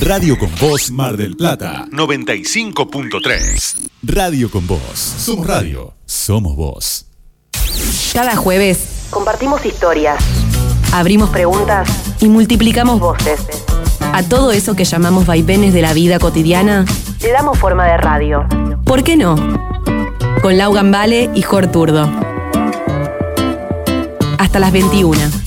Radio con Voz Mar del Plata 95.3. Radio con Voz. Somos radio. Somos voz. Cada jueves compartimos historias, abrimos preguntas y multiplicamos voces. A todo eso que llamamos vaivenes de la vida cotidiana, le damos forma de radio. ¿Por qué no? Con Lau Gambale y Jor Turdo. Hasta las 21.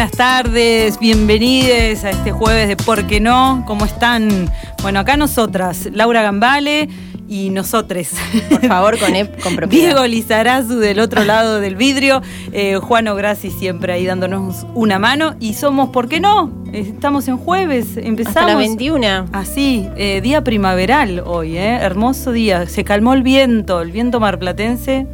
Buenas tardes, bienvenidos a este jueves de ¿Por qué no? ¿Cómo están? Bueno, acá nosotras, Laura Gambale y nosotres. Por favor, con, con propiedad. Diego Lizarazu del otro lado del vidrio, eh, Juan Ograsi siempre ahí dándonos una mano y somos ¿Por qué no? Estamos en jueves, empezamos. Hasta las 21. Así, eh, día primaveral hoy, ¿eh? hermoso día. Se calmó el viento, el viento marplatense.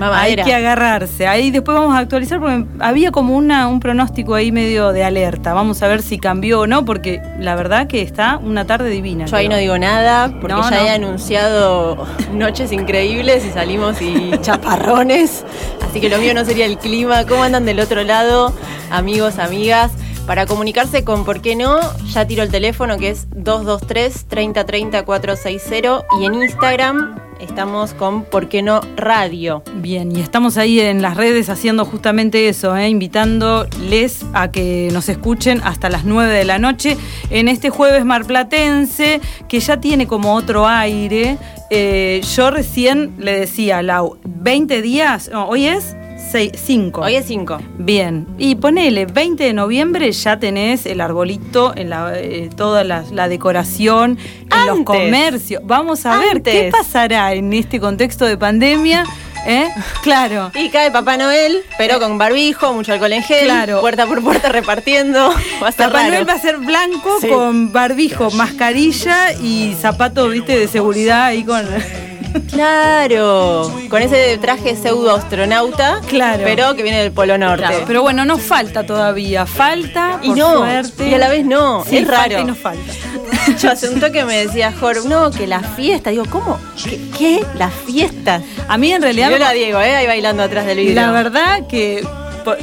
Hay que agarrarse. Ahí después vamos a actualizar porque había como una, un pronóstico ahí medio de alerta. Vamos a ver si cambió o no, porque la verdad que está una tarde divina. Yo ahí no digo nada porque No, ya no. he anunciado noches increíbles y salimos y chaparrones. Así que lo mío no sería el clima. ¿Cómo andan del otro lado, amigos, amigas? Para comunicarse con ¿Por qué no? Ya tiro el teléfono que es 223 3030 460 y en Instagram estamos con ¿Por qué no? Radio. Bien, y estamos ahí en las redes haciendo justamente eso, ¿eh? invitándoles a que nos escuchen hasta las 9 de la noche en este jueves marplatense que ya tiene como otro aire. Eh, yo recién le decía Lau, 20 días, hoy es 5. Hoy es 5. Bien, y ponele, 20 de noviembre ya tenés el arbolito, en la, eh, toda la, la decoración, en los Antes. comercios. Vamos a ver qué pasará en este contexto de pandemia. ¿eh? Claro. Y cae Papá Noel, pero con barbijo, mucho alcohol en gel, Claro. puerta por puerta repartiendo. Va a estar Papá raro. Noel va a ser blanco Sí. con barbijo, mascarilla y zapato, viste, de seguridad ahí con. Claro, con ese traje pseudo astronauta, Claro. pero que viene del Polo Norte. Claro, pero bueno, nos falta todavía. Falta, y por no, suerte. y a la vez no, Sí, es raro. y nos falta. Yo hace un toque me decía Jorge, no, que la fiesta. Digo, ¿cómo? ¿Qué? qué? ¿Las fiestas? A mí en realidad. Yo la Diego, ¿eh? Ahí bailando atrás del vidrio. La verdad que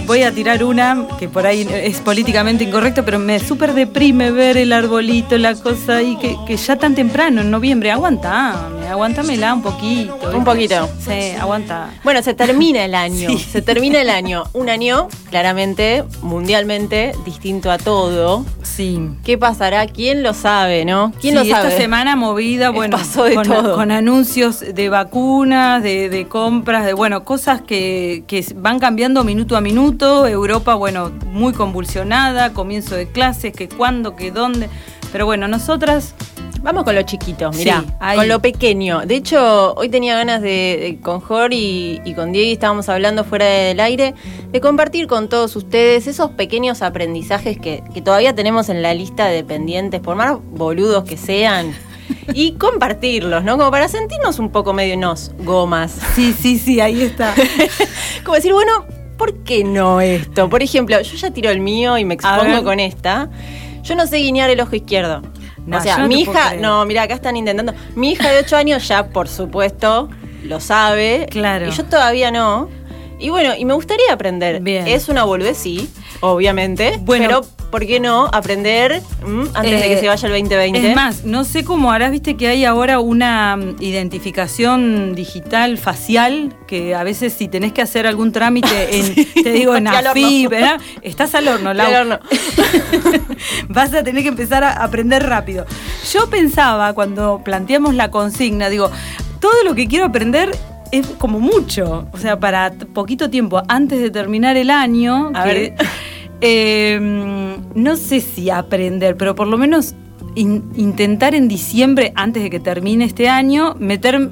voy a tirar una que por ahí es políticamente incorrecta, pero me súper deprime ver el arbolito, la cosa ahí, que, que ya tan temprano, en noviembre. Aguantame, aguantamela un poquito. Un poquito. Sí, aguanta. Bueno, se termina el año. Sí. Se termina el año. Un año, claramente, mundialmente, distinto a todo. Sí. ¿Qué pasará? ¿Quién lo sabe, no? ¿Quién Sí, lo sabe? Esta semana movida, bueno, Pasó de con, todo. con anuncios de vacunas, de, de compras, de bueno, cosas que, que van cambiando minuto a minuto. Europa, bueno, muy convulsionada, comienzo de clases, que cuándo, que dónde. Pero bueno, nosotras Vamos con lo chiquito, mirá, Sí, con lo pequeño. De hecho, hoy tenía ganas de, de- con Jor y, y con Diego, estábamos hablando fuera del aire, de compartir con todos ustedes esos pequeños aprendizajes que, que todavía tenemos en la lista de pendientes, por más boludos que sean, y compartirlos, ¿no? Como para sentirnos un poco medio nos, gomas. Sí, sí, sí, ahí está. Como decir, bueno, ¿por qué no esto? Por ejemplo, yo ya tiro el mío y me expongo con esta. Yo no sé guiñar el ojo izquierdo. No, o sea, mi hija, no, mira, acá están intentando. Mi hija de 8 años ya, por supuesto, lo sabe. Claro. Y yo todavía no. Y bueno, y me gustaría aprender. Bien. Es una boludez, sí, obviamente. Bueno. pero, ¿por qué no aprender mm, antes de Eh, que se vaya el 2020? Es más, no sé cómo harás, viste que hay ahora una mm, identificación digital facial que a veces si tenés que hacer algún trámite en, te digo, en. AFIP, ¿verdad? Estás al horno, Lau. al horno. Vas a tener que empezar a aprender rápido. Yo pensaba cuando planteamos la consigna, digo, todo lo que quiero aprender es como mucho, o sea, para poquito tiempo antes de terminar el año. A que, ver. Eh, no sé si aprender, pero por lo menos in- intentar en diciembre, antes de que termine este año, meter...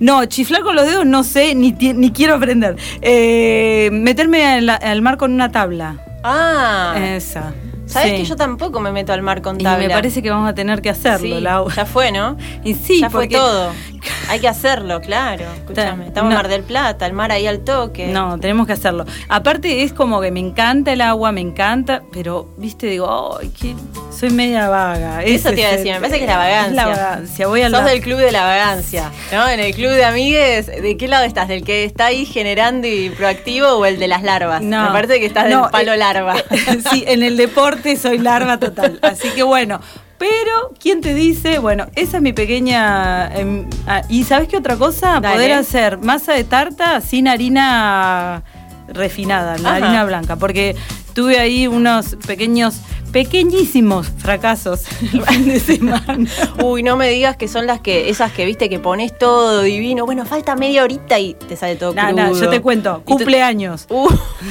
No, chiflar con los dedos no sé, ni, ni quiero aprender. Eh, meterme al, al mar con una tabla. Ah, Esa. ¿Sabes Sí. que yo tampoco me meto al mar con Y able? me parece que vamos a tener que hacerlo, Sí, Lau. Ya fue, ¿no? Y sí, ya fue todo. Hay que hacerlo, claro. Escúchame. Estamos en No. Mar del Plata, el mar ahí al toque. No, tenemos que hacerlo. Aparte es como que me encanta el agua, me encanta, pero, viste, digo, ay, que soy media vaga. Eso Ese te iba a decir, me parece que es la vagancia. Es la vagancia. Voy a Sos la... del club de la vagancia, ¿no? En el club de amigues, ¿de qué lado estás? ¿Del que está ahí generando y proactivo o el de las larvas? No, Me parece que estás no, del palo eh, larva. sí, en el deporte soy larva total. Así que bueno. Pero, ¿quién te dice? Bueno, esa es mi pequeña... em, ah, ¿Y sabes qué otra cosa? Dale. Poder hacer masa de tarta sin harina refinada, la Ajá. harina blanca. Porque tuve ahí unos pequeños, pequeñísimos fracasos el fin de semana. Uy, no me digas que son las que, esas que viste que pones todo divino. Bueno, falta media horita y te sale todo No, crudo. no, yo te cuento, cumpleaños. Uh,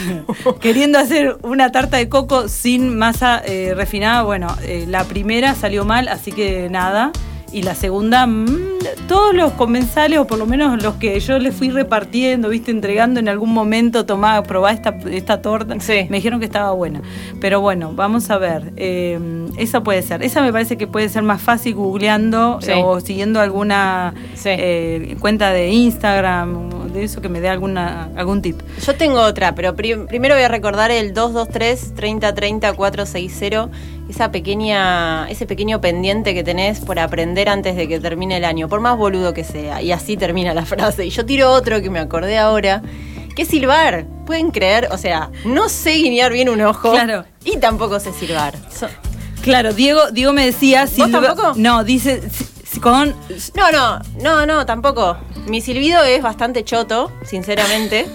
Queriendo hacer una tarta de coco sin masa eh, refinada, bueno, eh, la primera salió mal, así que nada. Y la segunda, mm, todos los comensales, o por lo menos los que yo les fui repartiendo, viste, entregando en algún momento, tomá, probá esta, esta torta, Sí. me dijeron que estaba buena. Pero bueno, vamos a ver. eh, esa puede ser. Esa me parece que puede ser más fácil googleando Sí. o siguiendo alguna Sí. eh, cuenta de Instagram, de eso que me dé alguna, algún tip. Yo tengo otra, pero pri- primero voy a recordar el 223 3030 460, esa pequeña, ese pequeño pendiente que tenés por aprender antes de que termine el año, por más boludo que sea. Y así termina la frase. Y yo tiro otro que me acordé ahora, que es silbar. Pueden creer, o sea, no sé guiñar bien un ojo Claro. y tampoco sé silbar. So- Claro, Diego, Diego me decía ¿Vos silba- tampoco? No, dice con No, no, no, no, tampoco. Mi silbido es bastante choto, sinceramente.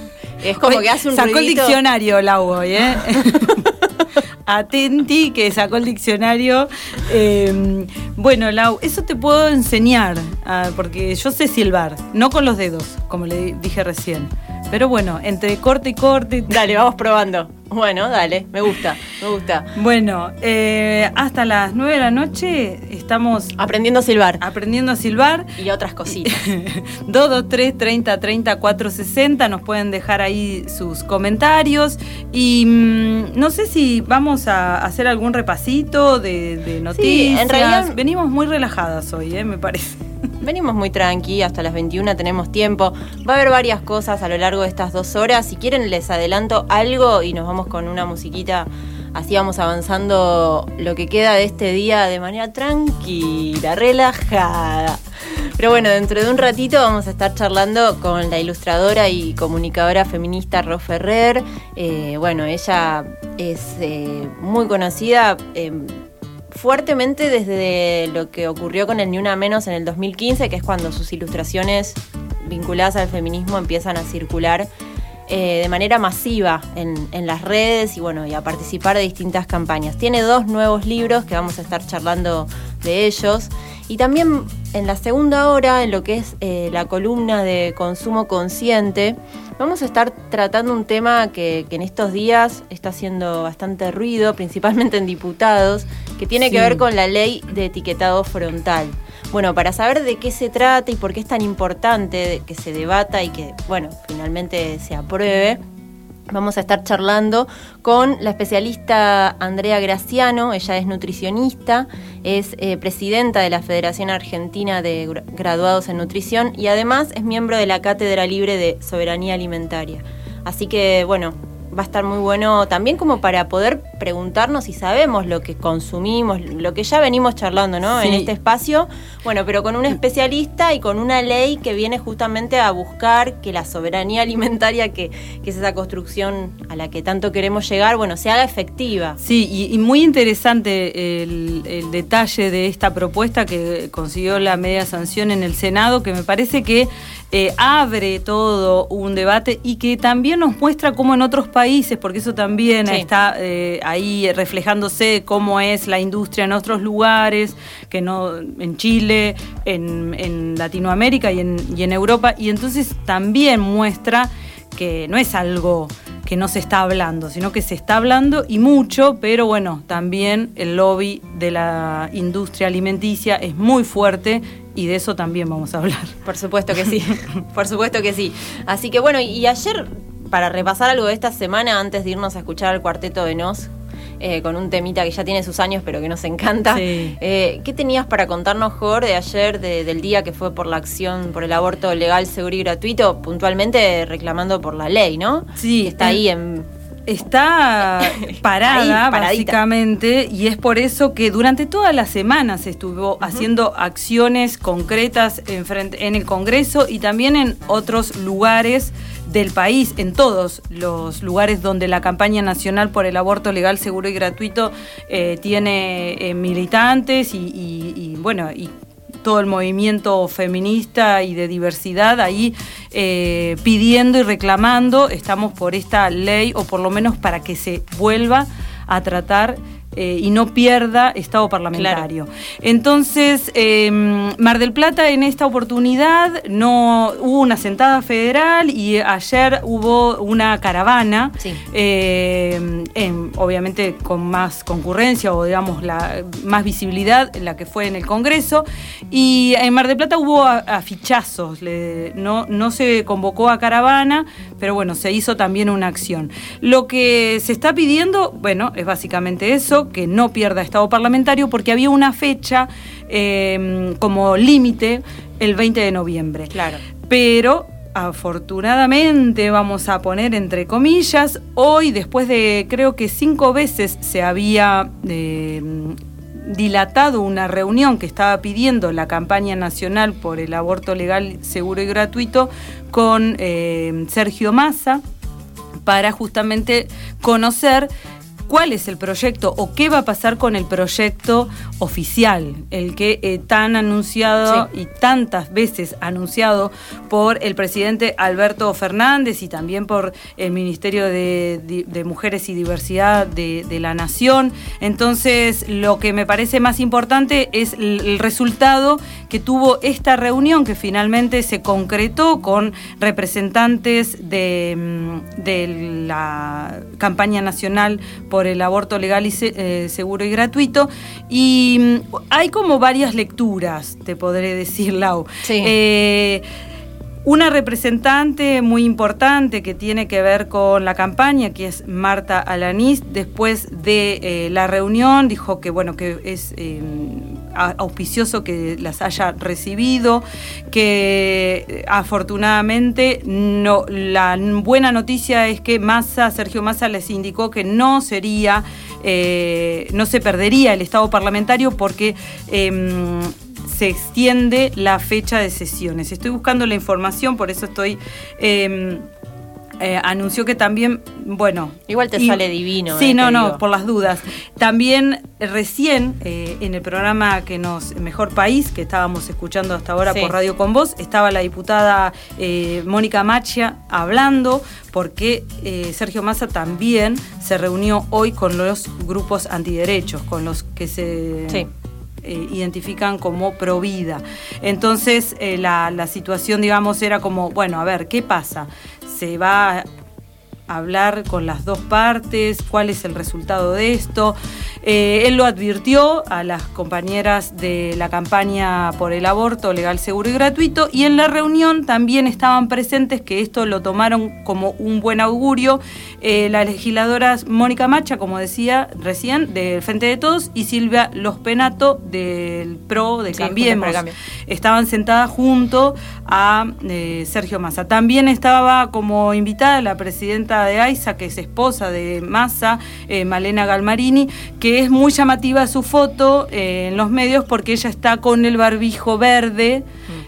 Es como que hace un sacó el diccionario Lau hoy, ¿eh? Atenti que sacó el diccionario. Eh, bueno, Lau, eso te puedo enseñar, ah, porque yo sé silbar, no con los dedos, como le dije recién. Pero bueno, entre corte y corte. Dale, vamos probando. Bueno, dale, me gusta, me gusta. Bueno, eh, hasta las 9 de la noche estamos Aprendiendo a silbar. aprendiendo a silbar. Y otras cositas. 223 30 30 460 nos pueden dejar ahí sus comentarios y mm, no sé si vamos a hacer algún repasito de, de noticias. en realidad- venimos muy relajadas hoy, ¿eh? me parece. Venimos muy tranqui, hasta las 21 tenemos tiempo. Va a haber varias cosas a lo largo de estas dos horas. Si quieren les adelanto algo y nos vamos con una musiquita. Así vamos avanzando lo que queda de este día de manera tranquila, relajada. Pero bueno, dentro de un ratito vamos a estar charlando con la ilustradora y comunicadora feminista Ro Ferrer. Eh, bueno, ella es eh, muy conocida. Fuertemente desde lo que ocurrió con el Ni Una Menos en el 2015, que es cuando sus ilustraciones vinculadas al feminismo empiezan a circular eh, de manera masiva en, en las redes y bueno, y a participar de distintas campañas. Tiene dos nuevos libros que vamos a estar charlando de ellos. Y también en la segunda hora, en lo que es eh, la columna de consumo consciente, vamos a estar tratando un tema que, que en estos días está haciendo bastante ruido, principalmente en diputados, que tiene que ver con la ley de etiquetado frontal. Bueno, para saber de qué se trata y por qué es tan importante que se debata y que, bueno, finalmente se apruebe, Vamos a estar charlando con la especialista Andrea Graciano, ella es nutricionista, es eh, presidenta de la Federación Argentina de Gra- Graduados en Nutrición y además es miembro de la Cátedra Libre de Soberanía Alimentaria. Así que, bueno, va a estar muy bueno también como para poder preguntarnos si sabemos lo que consumimos, lo que ya venimos charlando, ¿no? Sí. En este espacio, bueno, pero con un especialista y con una ley que viene justamente a buscar que la soberanía alimentaria, que, que es esa construcción a la que tanto queremos llegar, bueno, se haga efectiva. Sí, y, y muy interesante el, el detalle de esta propuesta que consiguió la media sanción en el Senado, que me parece que eh, abre todo un debate y que también nos muestra cómo en otros países, porque eso también Sí. está eh, ahí reflejándose cómo es la industria en otros lugares, que no en Chile, en, en Latinoamérica y en, y en Europa, y entonces también muestra que no es algo que no se está hablando, sino que se está hablando y mucho, pero bueno, también el lobby de la industria alimenticia es muy fuerte y de eso también vamos a hablar. Por supuesto que sí, por supuesto que sí. Así que bueno, y ayer para repasar algo de esta semana antes de irnos a escuchar al cuarteto de Nos. eh, con un temita que ya tiene sus años pero que nos encanta. Sí. Eh, ¿Qué tenías para contarnos, Jor, de ayer, de- del día que fue por la acción por el aborto legal, seguro y gratuito, puntualmente reclamando por la ley, ¿no? Sí, Que está ahí en... Está parada, Ahí, básicamente, y es por eso que durante toda la semana se estuvo haciendo acciones concretas en, frente- en el Congreso y también en otros lugares del país, en todos los lugares donde la campaña nacional por el aborto legal, seguro y gratuito eh, tiene eh, militantes y, y- y, bueno, y todo el movimiento feminista y de diversidad ahí eh, pidiendo y reclamando, estamos por esta ley, o por lo menos para que se vuelva a tratar eh, y no pierda estado parlamentario. Entonces, eh, Mar del Plata en esta oportunidad no hubo una sentada federal y ayer hubo una caravana, Sí. eh, en- obviamente con más concurrencia o digamos la más visibilidad, la que fue en el Congreso. Y en Mar del Plata hubo afichazos, no, no se convocó a caravana, pero bueno, se hizo también una acción. Lo que se está pidiendo, bueno, es básicamente eso, que no pierda estado parlamentario, porque había una fecha eh, como límite el 20 de noviembre. Claro. Pero afortunadamente, vamos a poner entre comillas, hoy después de creo que cinco veces se había eh, dilatado una reunión que estaba pidiendo la campaña nacional por el aborto legal, seguro y gratuito con eh, Sergio Massa para justamente conocer cuál es el proyecto o qué va a pasar con el proyecto oficial, el que eh, tan anunciado y tantas veces anunciado por el presidente Alberto Fernández y también por el Ministerio de, Mujeres y Diversidad de, de la Nación. Entonces, lo que me parece más importante es el, el resultado que tuvo esta reunión que finalmente se concretó con representantes de, mm, de la campaña nacional por el aborto legal y eh, seguro y gratuito. Y mm, hay como varias lecturas, te podré decir, Lau. Sí. Eh, una representante muy importante que tiene que ver con la campaña, que es Marta Alanís, después de eh, la reunión dijo que bueno que es a- auspicioso que las haya recibido, que eh, afortunadamente no la buena noticia es que Massa, Sergio Massa les indicó que no sería, eh, no se perdería el estado parlamentario porque em, se extiende la fecha de sesiones. Estoy buscando la información, por eso estoy... eh, eh, anunció que también, bueno... Igual te sale divino, Sí, eh, no, no, digo. por las dudas. También eh, recién eh, en el programa que nos Mejor País, que estábamos escuchando hasta ahora Sí. por Radio Con Voz, estaba la diputada Mónica Machia hablando porque Sergio Massa también se reunió hoy con los grupos antiderechos, con los que se Sí. Eh, identifican como pro vida. Entonces, eh, la, la situación, digamos, era como, bueno, a ver, ¿qué pasa? ¿Se va a hablar con las dos partes? ¿Cuál es el resultado de esto? Eh, él lo advirtió a las compañeras de la campaña por el aborto legal, seguro y gratuito, y en la reunión también estaban presentes, que esto lo tomaron como un buen augurio, eh, las legisladoras Mónica Macha, como decía recién, del Frente de Todos, y Silvia Los Penato del PRO, de Cambiemos. Estaban sentadas junto a eh, Sergio Massa. También estaba como invitada la presidenta de AISA, que es esposa de Massa, Malena Galmarini, que es muy llamativa su foto eh, en los medios porque ella está con el barbijo verde,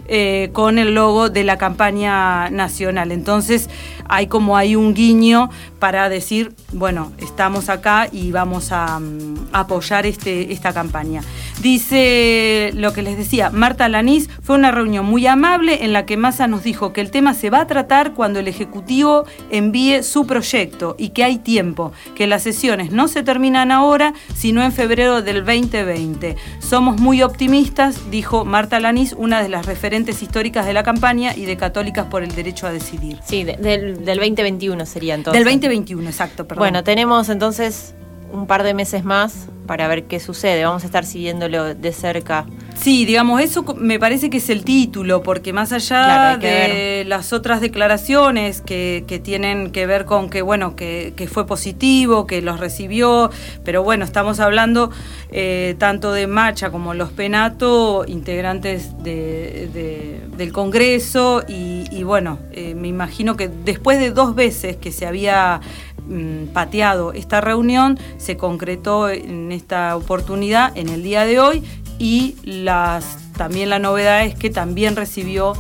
eh, con el logo de la campaña nacional. Entonces hay como hay un guiño para decir, bueno, estamos acá y vamos a mm, apoyar este, esta campaña. Dice lo que les decía, Marta Lanís, fue una reunión muy amable en la que Massa nos dijo que el tema se va a tratar cuando el Ejecutivo envíe su proyecto y que hay tiempo, que las sesiones no se terminan ahora, sino en febrero del 2020. Somos muy optimistas, dijo Marta Lanís, una de las referentes históricas de la campaña y de Católicas por el Derecho a Decidir. Sí, de- del, del 2021 sería entonces. Del 2021, exacto, perdón. Bueno, tenemos entonces un par de meses más para ver qué sucede. Vamos a estar siguiéndolo de cerca Sí, digamos, eso me parece que es el título, porque más allá de las otras declaraciones que, tienen que ver con que, bueno, que, fue positivo, que los recibió, pero bueno, estamos hablando eh, tanto de Macha como los Penato, integrantes del Congreso, y, bueno, eh, me imagino que después de dos veces que se había mm, pateado esta reunión, se concretó en esta oportunidad, en el día de hoy, y las, también la novedad es que también recibió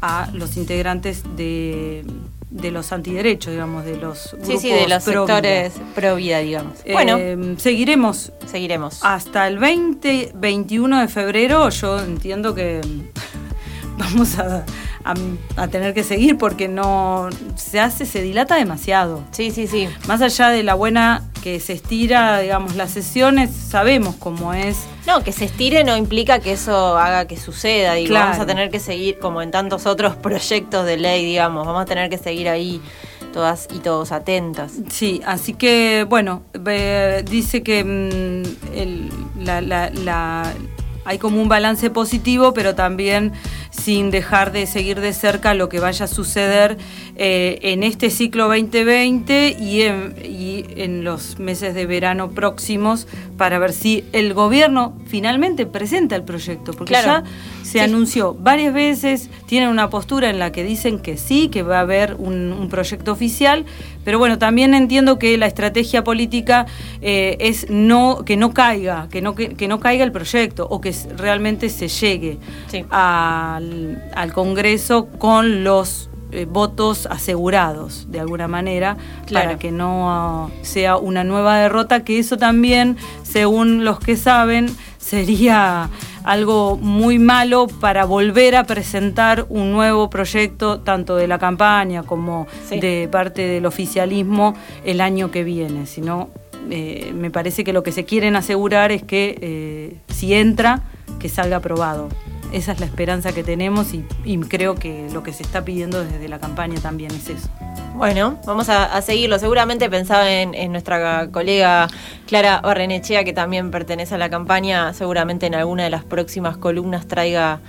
a los integrantes de, los antiderechos, digamos, de los grupos Sí, sí, de los sectores pro vida, digamos. Eh, bueno, seguiremos. Seguiremos. Hasta el 20, 21 de febrero, yo entiendo que vamos a, a, tener que seguir porque no se hace, se dilata demasiado. Sí, sí, sí. Más allá de la buena que se estira, digamos, las sesiones, sabemos cómo es. No, que se estire no implica que eso haga que suceda. y vamos a tener que seguir, como en tantos otros proyectos de ley, digamos, vamos a tener que seguir ahí todas y todos atentas. Sí, así que, bueno, dice que mm, la, hay como un balance positivo, pero también sin dejar de seguir de cerca lo que vaya a suceder eh, en este ciclo 2020 y en, y en los meses de verano próximos para ver si el gobierno finalmente presenta el proyecto, porque ya se anunció varias veces, tienen una postura en la que dicen que sí, que va a haber un, proyecto oficial, pero bueno, también entiendo que la estrategia política eh, es no que no caiga, que no, que, no caiga el proyecto o que realmente se llegue al, al Congreso con los eh, votos asegurados de alguna manera para que no sea una nueva derrota, que eso también, según los que saben, sería algo muy malo para volver a presentar un nuevo proyecto tanto de la campaña como de parte del oficialismo el año que viene, sino eh, me parece que lo que se quieren asegurar es que eh, si entra, que salga aprobado esa es la esperanza que tenemos y, creo que lo que se está pidiendo desde la campaña también es eso. Bueno, vamos a, seguirlo. Seguramente pensaba en, nuestra colega Clara Barrenechea, que también pertenece a la campaña. Seguramente en alguna de las próximas columnas traiga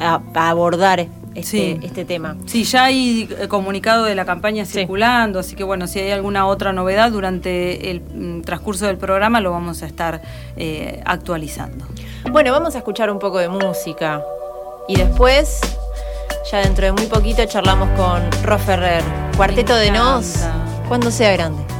a, abordar este, este, tema. Sí, ya hay eh, comunicado de la campaña circulando, así que bueno, si hay alguna otra novedad durante el mm, transcurso del programa lo vamos a estar eh, actualizando. Bueno, vamos a escuchar un poco de música y después, ya dentro de muy poquito, charlamos con Ro Ferrer, Cuarteto de Nos, cuando sea grande.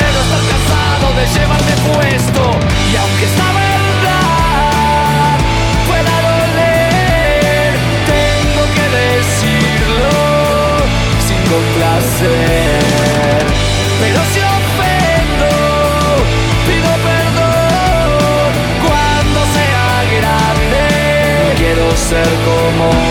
quiero estar cansado de llevarme puesto y aunque esta verdad pueda doler, tengo que decirlo sin complacer. Pero si ofendo, pido perdón cuando sea grande. Quiero ser como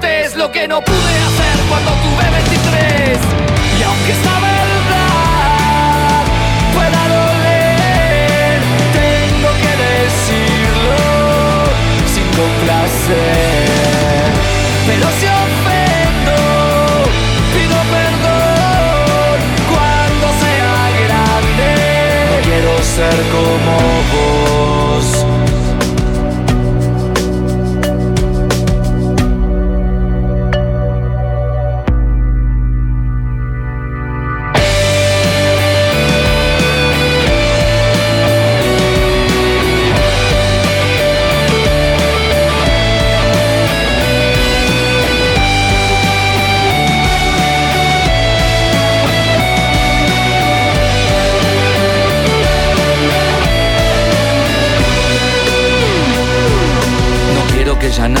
idiotez lo que no pude hacer cuando tuve 23. Y aunque esta verdad pueda doler, tengo que decirlo sin complacer. Pero si ofendo, pido perdón cuando sea grande. quiero ser como que ya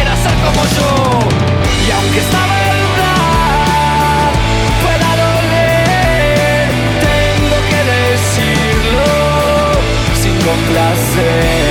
quiera ser como yo. Y aunque esta verdad pueda doler, tengo que decirlo sin complacer.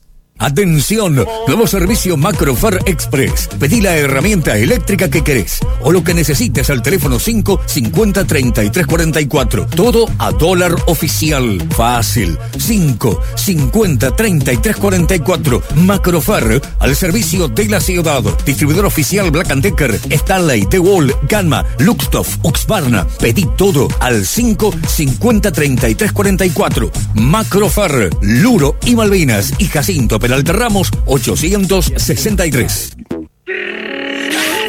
Atención, nuevo servicio Macrofar Express. Pedí la herramienta eléctrica que querés o lo que necesites al teléfono 5 50 33 44. Todo a dólar oficial. Fácil. 5 50 33 44. Macrofar al servicio de la ciudad. Distribuidor oficial Black Decker, Stanley, The Wall, Gamma, Luxtoff, Uxbarna. Pedí todo al 5 50 33 44. Macrofar, Luro y Malvinas y Jacinto Peralta Ramos 863.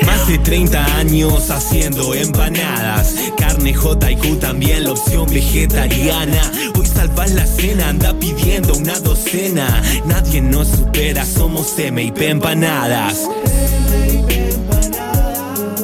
Más de 30 años haciendo empanadas. Carne J&Q también la opción vegetariana. Hoy salvas la cena, anda pidiendo una docena. Nadie nos supera, somos MIP Empanadas.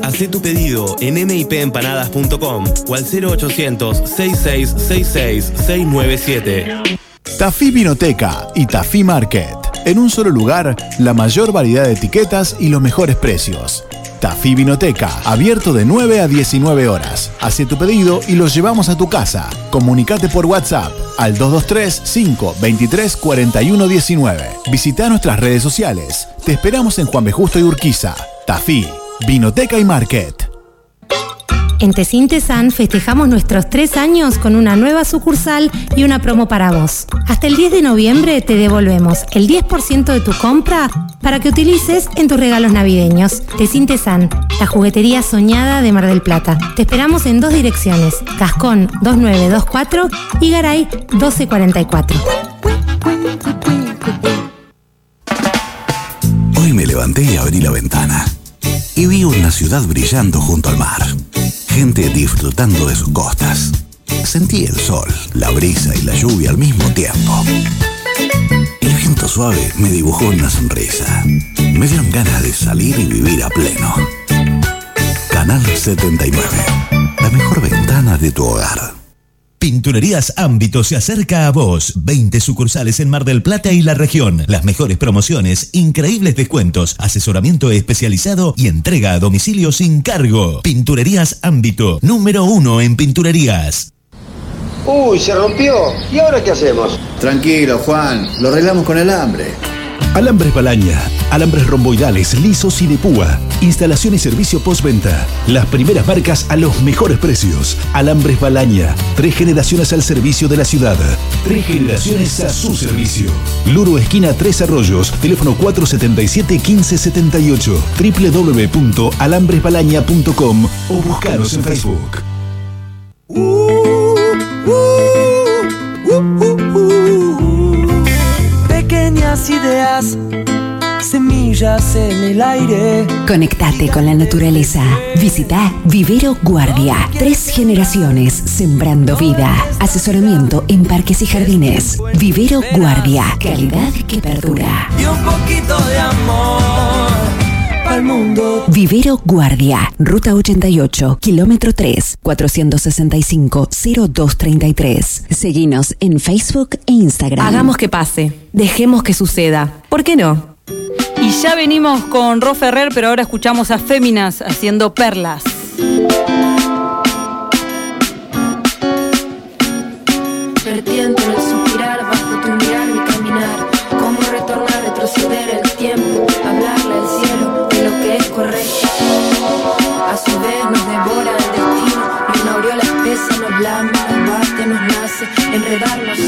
Hacé tu pedido en mipempanadas.com o al 0800 6666 697. Tafí Vinoteca y Tafí Market. En un solo lugar, la mayor variedad de etiquetas y los mejores precios. Tafí Vinoteca, abierto de 9 a 19 horas. Hace tu pedido y los llevamos a tu casa. Comunicate por WhatsApp al 223 523 4119. Visita nuestras redes sociales. Te esperamos en Juan B. Justo y Urquiza. Tafí, Vinoteca y Market. En Tesintesan festejamos nuestros tres años con una nueva sucursal y una promo para vos. Hasta el 10 de noviembre te devolvemos el 10% de tu compra para que utilices en tus regalos navideños. Tesintesan, la juguetería soñada de Mar del Plata. Te esperamos en dos direcciones, Cascón 2924 y Garay 1244. Hoy me levanté y abrí la ventana y vi una ciudad brillando junto al mar. Gente disfrutando de sus costas. Sentí el sol, la brisa y la lluvia al mismo tiempo. El viento suave me dibujó una sonrisa. Me dieron ganas de salir y vivir a pleno. Canal 79. La mejor ventana de tu hogar. Pinturerías Ámbito se acerca a vos. 20 sucursales en Mar del Plata y la región. Las mejores promociones, increíbles descuentos, asesoramiento especializado y entrega a domicilio sin cargo. Pinturerías Ámbito, número uno en pinturerías. Uy, se rompió. ¿Y ahora qué hacemos? Tranquilo, Juan. Lo arreglamos con el hambre. Alambres Balaña, alambres romboidales, lisos y de púa, instalación y servicio postventa. Las primeras marcas a los mejores precios. Alambres Balaña, tres generaciones al servicio de la ciudad. Tres generaciones a su servicio. Luro esquina Tres Arroyos, teléfono 477-1578, www.alambresbalaña.com o buscaros en Facebook. Semillas en el aire. Conectate con la naturaleza. Visita Vivero Guardia. Tres generaciones sembrando vida. Asesoramiento en parques y jardines. Vivero Guardia. Calidad que perdura. Y un poquito de amor al mundo. Vivero Guardia, Ruta 88, kilómetro 3, 465-0233. Seguinos en Facebook e Instagram. Hagamos que pase. Dejemos que suceda. ¿Por qué no? Y ya venimos con Ro Ferrer, pero ahora escuchamos a Féminas haciendo perlas. Vertiendo en el suspirar bajo tu mirar mi caminar. Cómo retornar, retroceder el tiempo. Hablarle al cielo de lo que es correcto. A su vez nos devora el destino. Y una aureola espesa nos lama, nos bate, nos nace. Enredarnos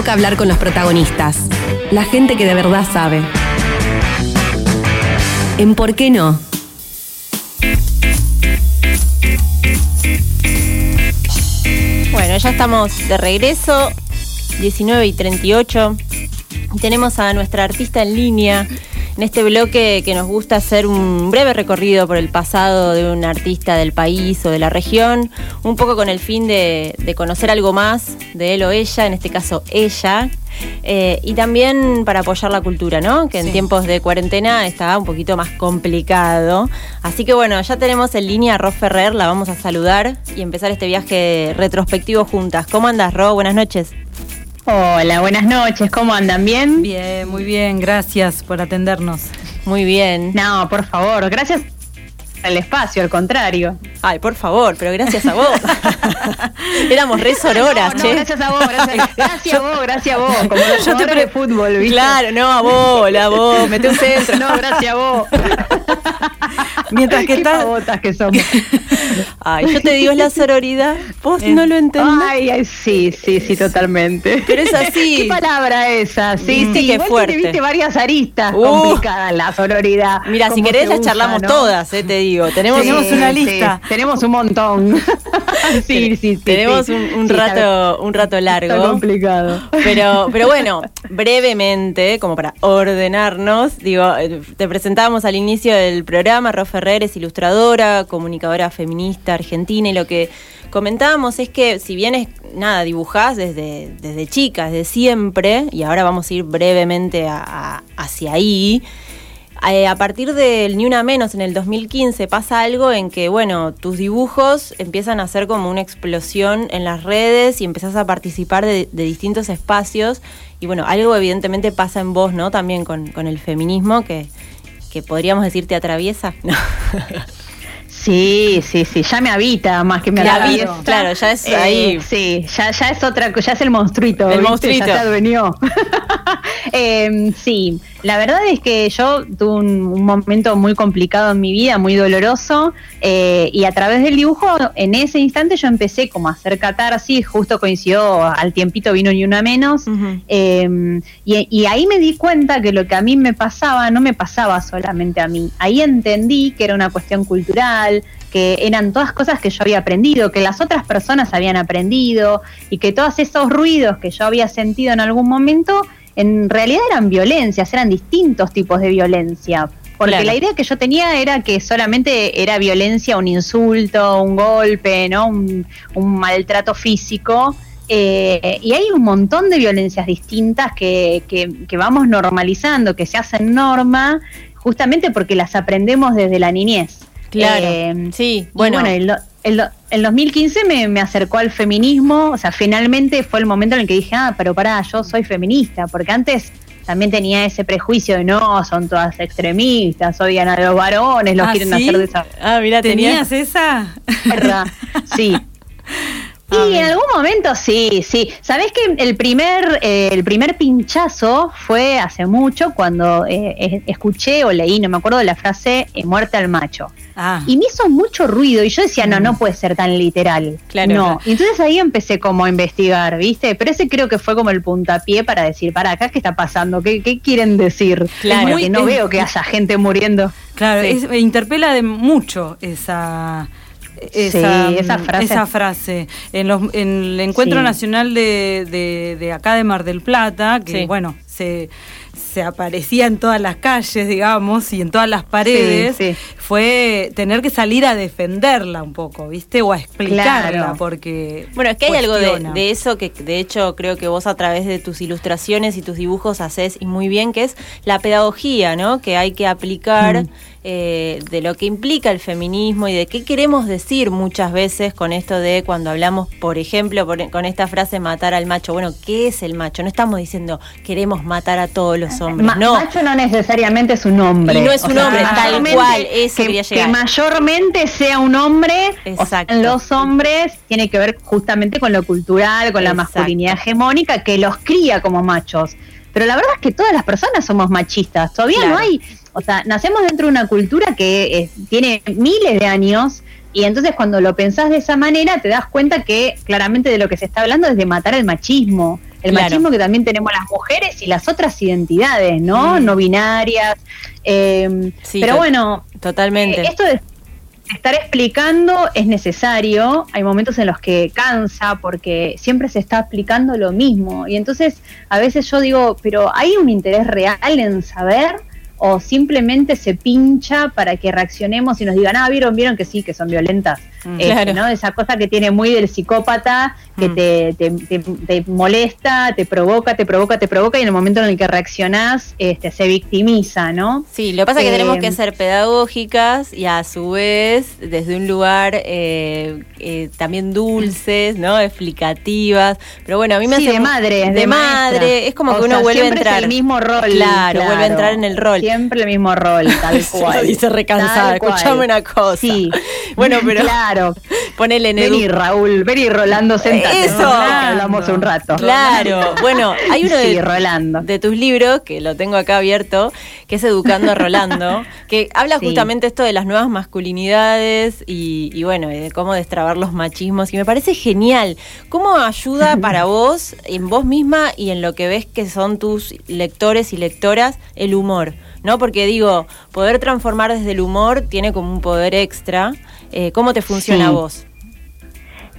toca hablar con los protagonistas. La gente que de verdad sabe. En ¿Por qué no? Bueno, ya estamos de regreso, 19 y 38. Y tenemos a nuestra artista en línea en este bloque que nos gusta hacer un breve recorrido por el pasado de un artista del país o de la región, un poco con el fin de, de conocer algo más de él o ella, en este caso ella, eh, y también para apoyar la cultura, ¿no? Que en Sí. tiempos de cuarentena está un poquito más complicado. Así que bueno, ya tenemos en línea a Ro Ferrer, la vamos a saludar y empezar este viaje retrospectivo juntas. ¿Cómo andas, Ro? Buenas noches. Hola, buenas noches, ¿cómo andan? ¿Bien? Bien, muy bien, gracias por atendernos. Muy bien. No, por favor, gracias al espacio, al contrario. Ay, por favor, pero gracias a vos. Éramos re sororas, No, no, che. gracias a vos, gracias, gracias a vos, gracias a vos, como los Yo te de fútbol, ¿viste? Claro, no, a vos, a vos, mete un centro. No, gracias a vos. Mientras que Qué estás. botas que somos. Ay, yo te digo, es la sororidad. Vos no lo entendés. Ay, ay, sí, sí, sí, totalmente. Pero es así. ¿Qué palabra esa? Sí, sí, qué igual fuerte. viste varias aristas Uh. complicadas en la sororidad. Mira, si querés las usa, charlamos ¿no? todas, eh, te digo. Tenemos, Sí, sí, tenemos un montón. sí, sí, sí. Tenemos sí. un, un rato, un rato largo. Está complicado. Pero, pero bueno, brevemente, como para ordenarnos, digo, eh, te presentábamos al inicio del programa, Ro Ferrer es ilustradora, comunicadora feminista argentina, y lo que comentábamos es que si bien es nada, dibujás desde, desde chica, desde siempre, y ahora vamos a ir brevemente a- a- hacia ahí. Eh, a partir del Ni Una Menos en el 2015 pasa algo en que, bueno, tus dibujos empiezan a ser como una explosión en las redes y empezás a participar de, de distintos espacios. Y bueno, algo evidentemente pasa en vos, ¿no? También con, con el feminismo que, que podríamos decir te atraviesa. No. Sí, sí, sí, ya me habita más que me Claro, atraviesa. claro, ya es Eh, ahí. Sí, ya, ya es otra ya es el monstruito. El ¿viste? monstruito. Ya se adueñó. Eh, sí, la verdad es que yo tuve un, un momento muy complicado en mi vida, muy doloroso, eh, y a través del dibujo, en ese instante yo empecé como a hacer catarsis, justo coincidió, al tiempito vino ni una menos, eh, y, y ahí me di cuenta que lo que a mí me pasaba no me pasaba solamente a mí. Ahí entendí que era una cuestión cultural, que eran todas cosas que yo había aprendido, que las otras personas habían aprendido y que todos esos ruidos que yo había sentido en algún momento en realidad eran violencias, eran distintos tipos de violencia. Porque Claro. la idea que yo tenía era que solamente era violencia, un insulto, un golpe, ¿no? un, un maltrato físico. Eh, y hay un montón de violencias distintas que, que- que vamos normalizando, que se hacen norma, justamente porque las aprendemos desde la niñez. Claro. Eh, sí, y bueno. el, el, el 2015 me, me acercó al feminismo, o sea, finalmente fue el momento en el que dije, ah, pero pará, yo soy feminista, porque antes también tenía ese prejuicio de no, son todas extremistas, odian a los varones, los ¿Ah, quieren sí? hacer de esa Ah, mira, ¿Tenías esa? Verdad, sí. Y en algún momento sí, sí. ¿Sabés que el primer, eh, el primer pinchazo fue hace mucho cuando eh, escuché o leí, no me acuerdo, la frase eh, muerte al macho? Ah. Y me hizo mucho ruido y yo decía, no, no puede ser tan literal. Claro, no. claro. Y entonces ahí empecé como a investigar, ¿viste? Pero ese creo que fue como el puntapié para decir, para acá, ¿qué está pasando? ¿Qué, qué quieren decir? Claro. Porque no Es- veo que haya gente muriendo. Claro, Sí. es- interpela de mucho esa. Esa, Sí, esa frase. esa frase. En, los, en el Encuentro Sí. Nacional de, de- de acá de Mar del Plata, que Sí. bueno, se, se aparecía en todas las calles, digamos, y en todas las paredes, fue tener que salir a defenderla un poco, ¿viste? O a explicarla, Claro. porque. Bueno, es que hay algo de eso que de hecho creo que vos a través de tus ilustraciones y tus dibujos haces y muy bien, que es la pedagogía, ¿no? Que hay que aplicar Mm. Eh, de lo que implica el feminismo y de qué queremos decir muchas veces con esto de cuando hablamos, por ejemplo, por- con esta frase matar al macho. Bueno, ¿qué es el macho? No estamos diciendo queremos matar a todos los hombres, Ma- no. Macho no necesariamente es un hombre. Y no es O un sea, hombre, tal cual, eso que, quería que mayormente sea un hombre, o sea, los hombres tiene que ver justamente con lo cultural, con la masculinidad hegemónica que los cría como machos. Pero la verdad es que todas las personas somos machistas. Todavía Claro. no hay, o sea, nacemos dentro de una cultura que eh, tiene miles de años y entonces cuando lo pensás de esa manera te das cuenta que claramente de lo que se está hablando es de matar el machismo. El Claro. machismo que también tenemos las mujeres y las otras identidades, ¿no? Mm. No binarias. eh, Sí, pero bueno, Totalmente. eh, esto de estar explicando es necesario. Hay momentos en los que cansa porque siempre se está explicando lo mismo. Y entonces a veces yo digo, pero ¿hay un interés real en saber? ¿O simplemente se pincha para que reaccionemos y nos digan, ah, vieron, vieron que sí, que son violentas? Mm. Este, Claro. ¿no? Esa cosa que tiene muy del psicópata, que Mm. te, te, te- te molesta, te provoca, te provoca, te provoca, y en el momento en el que reaccionás, este, se victimiza, ¿no? Sí, lo que pasa es que Eh, tenemos que ser pedagógicas y a su vez desde un lugar eh, eh, también dulces, ¿no? Explicativas. Pero bueno, a mí me Sí, hace de madre, de, de madre, maestra. es como O que uno sea, vuelve a siempre es entrar el mismo rol, Claro, vuelve a claro. entrar en el rol. Siempre el mismo rol, tal Se cual. dice recansada, escuchame una cosa. Sí. Bueno, pero Claro. ponele en edu- Vení, Raúl, vení, Rolando, sentate. Eso. ¿no? Hablamos un rato. Claro, bueno, hay uno Sí, de, Rolando. de tus libros, que lo tengo acá abierto, que es Educando a Rolando, que habla Sí. justamente esto de las nuevas masculinidades y, y bueno, y de cómo destrabar los machismos. Y me parece genial. ¿Cómo ayuda para vos, en vos misma y en lo que ves que son tus lectores y lectoras, el humor? ¿No? Porque digo, poder transformar desde el humor tiene como un poder extra. Eh, ¿Cómo te funciona a vos?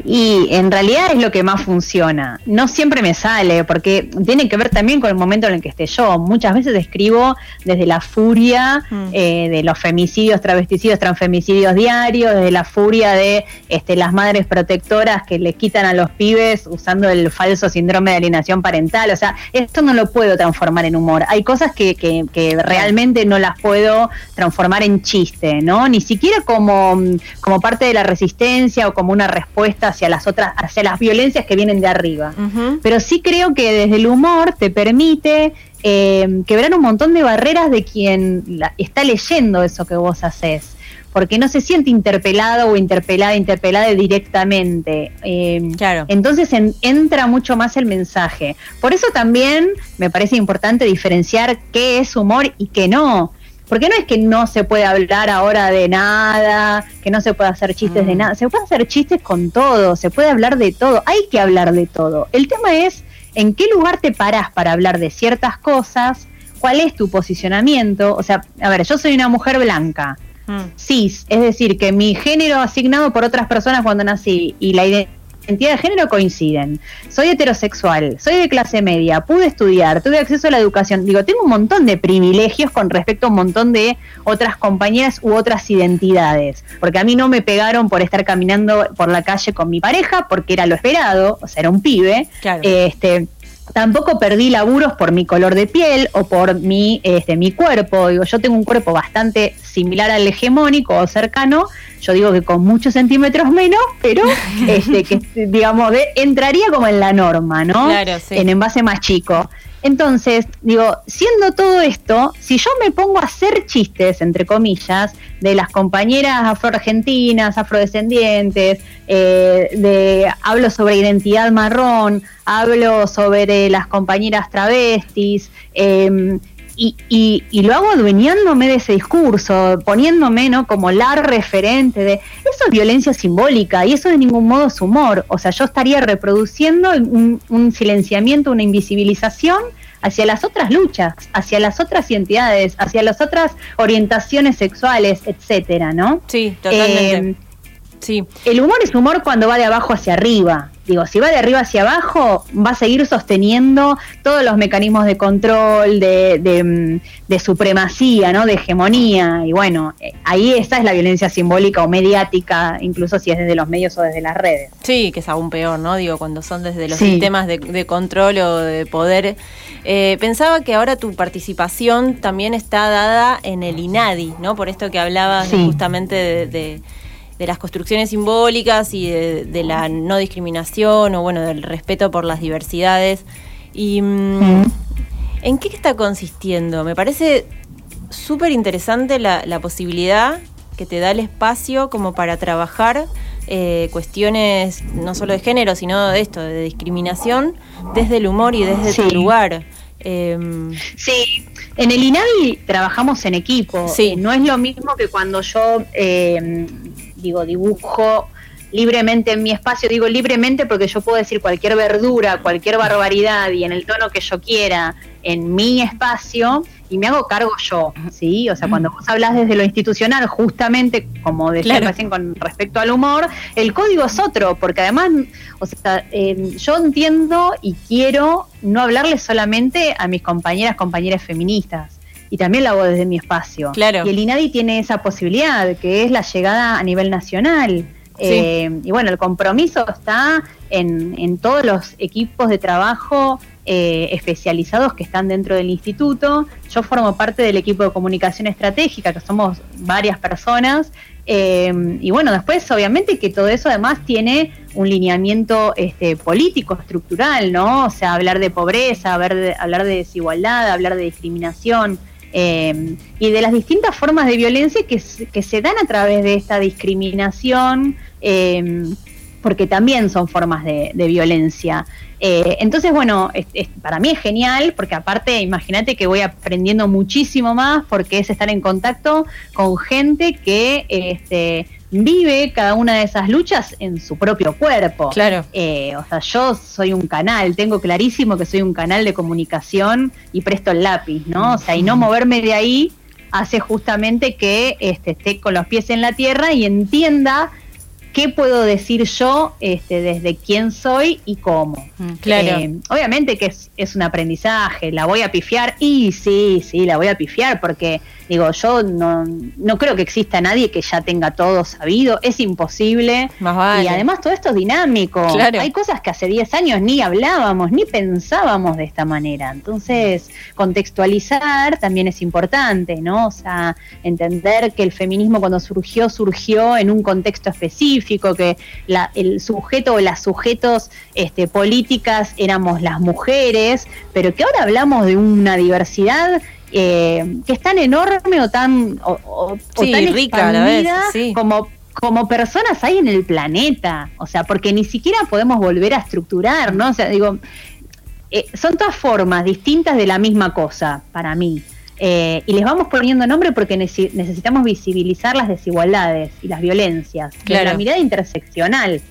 Y en realidad es lo que más funciona. No siempre me sale, porque tiene que ver también con el momento en el que esté yo. Muchas veces escribo desde la furia Mm. eh, de los femicidios, travesticidios, transfemicidios diarios, desde la furia de este, las madres protectoras que le quitan a los pibes usando el falso síndrome de alienación parental. O sea, esto no lo puedo transformar en humor. Hay cosas que, que- que realmente no las puedo transformar en chiste, ¿no? Ni siquiera como, como parte de la resistencia o como una respuesta hacia las otras, hacia las violencias que vienen de arriba. Pero sí creo que desde el humor te permite eh, quebrar un montón de barreras de quien la- está leyendo eso que vos haces. Porque no se siente interpelado o interpelada, interpelada directamente. Eh, Entonces en- entra mucho más el mensaje. Por eso también me parece importante diferenciar qué es humor y qué no. Porque no es que no se puede hablar ahora de nada, que no se puede hacer chistes de nada. Se puede hacer chistes con todo, se puede hablar de todo. Hay que hablar de todo. El tema es en qué lugar te parás para hablar de ciertas cosas, cuál es tu posicionamiento. O sea, a ver, yo soy una mujer blanca, cis, es decir, que mi género asignado por otras personas cuando nací y la identidad de género coinciden. Soy heterosexual, soy de clase media, pude estudiar, tuve acceso a la educación. Digo, tengo un montón de privilegios con respecto a un montón de otras compañeras u otras identidades. Porque a mí no me pegaron por estar caminando por la calle con mi pareja, porque era lo esperado, o sea, era un pibe. Este, tampoco perdí laburos por mi color de piel o por mi, este, mi cuerpo. Digo, yo tengo un cuerpo bastante similar al hegemónico o cercano. Yo digo que con muchos centímetros menos, pero este, que digamos, de- entraría como en la norma, ¿no? Claro, sí. En envase más chico. Entonces, digo, siendo todo esto, si yo me pongo a hacer chistes, entre comillas, de las compañeras afroargentinas, afrodescendientes, eh, de hablo sobre identidad marrón, hablo sobre las compañeras travestis, eh, y, y- y lo hago adueñándome de ese discurso, poniéndome ¿no? como la referente de eso es violencia simbólica y eso de ningún modo es humor. O sea, yo estaría reproduciendo un, un silenciamiento, una invisibilización hacia las otras luchas, hacia las otras identidades, hacia las otras orientaciones sexuales, etcétera, ¿no? Sí, totalmente. Eh, sí. El humor es humor cuando va de abajo hacia arriba. Digo, si va de arriba hacia abajo, va a seguir sosteniendo todos los mecanismos de control, de, de, mm, de supremacía, ¿no? De hegemonía. Y bueno, eh, ahí esa es la violencia simbólica o mediática, incluso si es desde los medios o desde las redes. Sí, que es aún peor, ¿no? Digo, cuando son desde los Sí. sistemas de, de control o de poder. Eh, pensaba que ahora tu participación también está dada en el INADI, ¿no? Por esto que hablabas Sí. justamente de, de- de las construcciones simbólicas y de, de la no discriminación o, bueno, del respeto por las diversidades. Y, mm, ¿En qué está consistiendo? Me parece súper interesante la, la posibilidad que te da el espacio como para trabajar eh, cuestiones no solo de género, sino de esto, de discriminación, desde el humor y desde tu Sí. lugar. Em, Sí, en el INADI trabajamos en equipo. Sí. No es lo mismo que cuando yo eh, digo dibujo libremente en mi espacio, digo libremente porque yo puedo decir cualquier verdura, cualquier barbaridad y en el tono que yo quiera en mi espacio y me hago cargo yo, ¿sí? O sea, cuando vos hablas desde lo institucional, justamente como decía Claro. recién con respecto al humor, el código es otro, porque además, o sea, eh, yo entiendo y quiero no hablarle solamente a mis compañeras, compañeras feministas. Y también lo hago desde mi espacio. Claro. Y el INADI tiene esa posibilidad, que es la llegada a nivel nacional. Eh, y bueno, el compromiso está en, en todos los equipos de trabajo eh, especializados que están dentro del instituto. Yo formo parte del equipo de comunicación estratégica, que somos varias personas. Eh, y bueno, después obviamente que todo eso además tiene un lineamiento este, político, estructural, ¿no? O sea, hablar de pobreza, hablar de, hablar de desigualdad, hablar de discriminación. Eh, y de las distintas formas de violencia que, se- dan a través de esta discriminación, eh, porque también son formas de, violencia. Eh, entonces, bueno, para mí es genial, porque aparte, imagínate que voy aprendiendo muchísimo más, porque es estar en contacto con gente que este, vive cada una de esas luchas en su propio cuerpo. Claro. Eh, o sea, yo soy un canal, tengo clarísimo que soy un canal de comunicación y presto el lápiz, ¿no? O sea, y no moverme de ahí hace justamente que este, esté con los pies en la tierra y entienda qué puedo decir yo este, desde quién soy y cómo. claro. Eh, obviamente que es, es un aprendizaje, la voy a pifiar y sí, sí, la voy a pifiar porque digo, yo no, no creo que exista nadie que ya tenga todo sabido, es imposible. Más vale. Y además todo esto es dinámico. Claro. Hay cosas que hace 10 años ni hablábamos, ni pensábamos de esta manera. Entonces, contextualizar también es importante, ¿no? O sea, entender que el feminismo cuando surgió, surgió en un contexto específico, que la- el sujeto o las sujetos este, políticas éramos las mujeres, pero que ahora hablamos de una diversidad eh, que es tan enorme o tan, o, o- tan rica la vez, sí. como como personas hay en el planeta, o sea, porque ni siquiera podemos volver a estructurar, ¿no? O sea, digo, eh, son todas formas distintas de la misma cosa para mí. Eh, y les vamos poniendo nombre porque necesitamos visibilizar las desigualdades y las violencias. Claro. la mirada interseccional.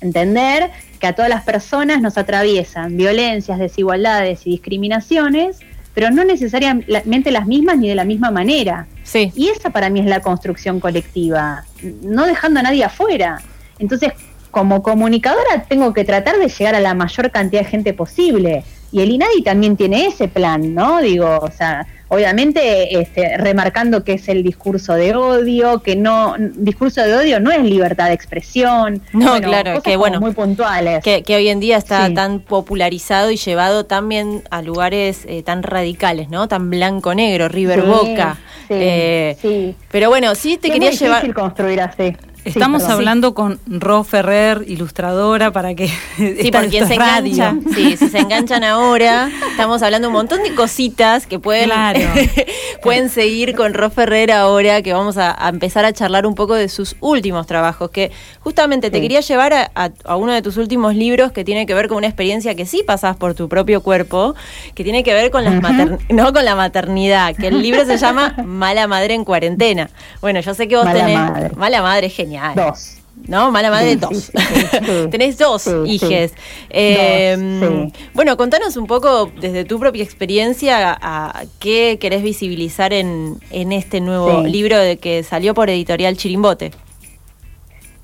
Entender que a todas las personas nos atraviesan violencias, desigualdades y discriminaciones, pero no necesariamente las mismas ni de la misma manera. Sí. Y esa para mí es la construcción colectiva, no dejando a nadie afuera. Entonces, como comunicadora tengo que tratar de llegar a la mayor cantidad de gente posible. Y el INADI también tiene ese plan, ¿no? Digo, o sea, obviamente este, remarcando que es el discurso de odio, que no, discurso de odio no es libertad de expresión. No, Bueno, claro, cosas que bueno. Muy puntuales. Que, que hoy en día está Sí. tan popularizado y llevado también a lugares eh, tan radicales, ¿no? Tan blanco-negro, River Sí, Boca. sí, Eh, sí. Pero bueno, sí te Es quería muy llevar. difícil construir así. Estamos hablando con Ro Ferrer, ilustradora, para que... Sí, por quien se radio. engancha. Sí, si se enganchan ahora, estamos hablando un montón de cositas que pueden, Claro. pueden seguir con Ro Ferrer ahora, que vamos a, a empezar a charlar un poco de sus últimos trabajos, que justamente te Sí. quería llevar a, a- a uno de tus últimos libros que tiene que ver con una experiencia que sí pasás por tu propio cuerpo, que tiene que ver con, las no con la maternidad, que el libro se llama Mala Madre en Cuarentena. Bueno, yo sé que vos Mala tenés... Madre. Mala Madre es genial. Dos. ¿No? Mala madre, Sí, dos. sí, sí, sí. Tenés dos Sí, sí. hijes. Eh, Dos, sí. Bueno, contanos un poco desde tu propia experiencia a, a qué querés visibilizar en, en este nuevo Sí. libro de que salió por editorial Chirimbote.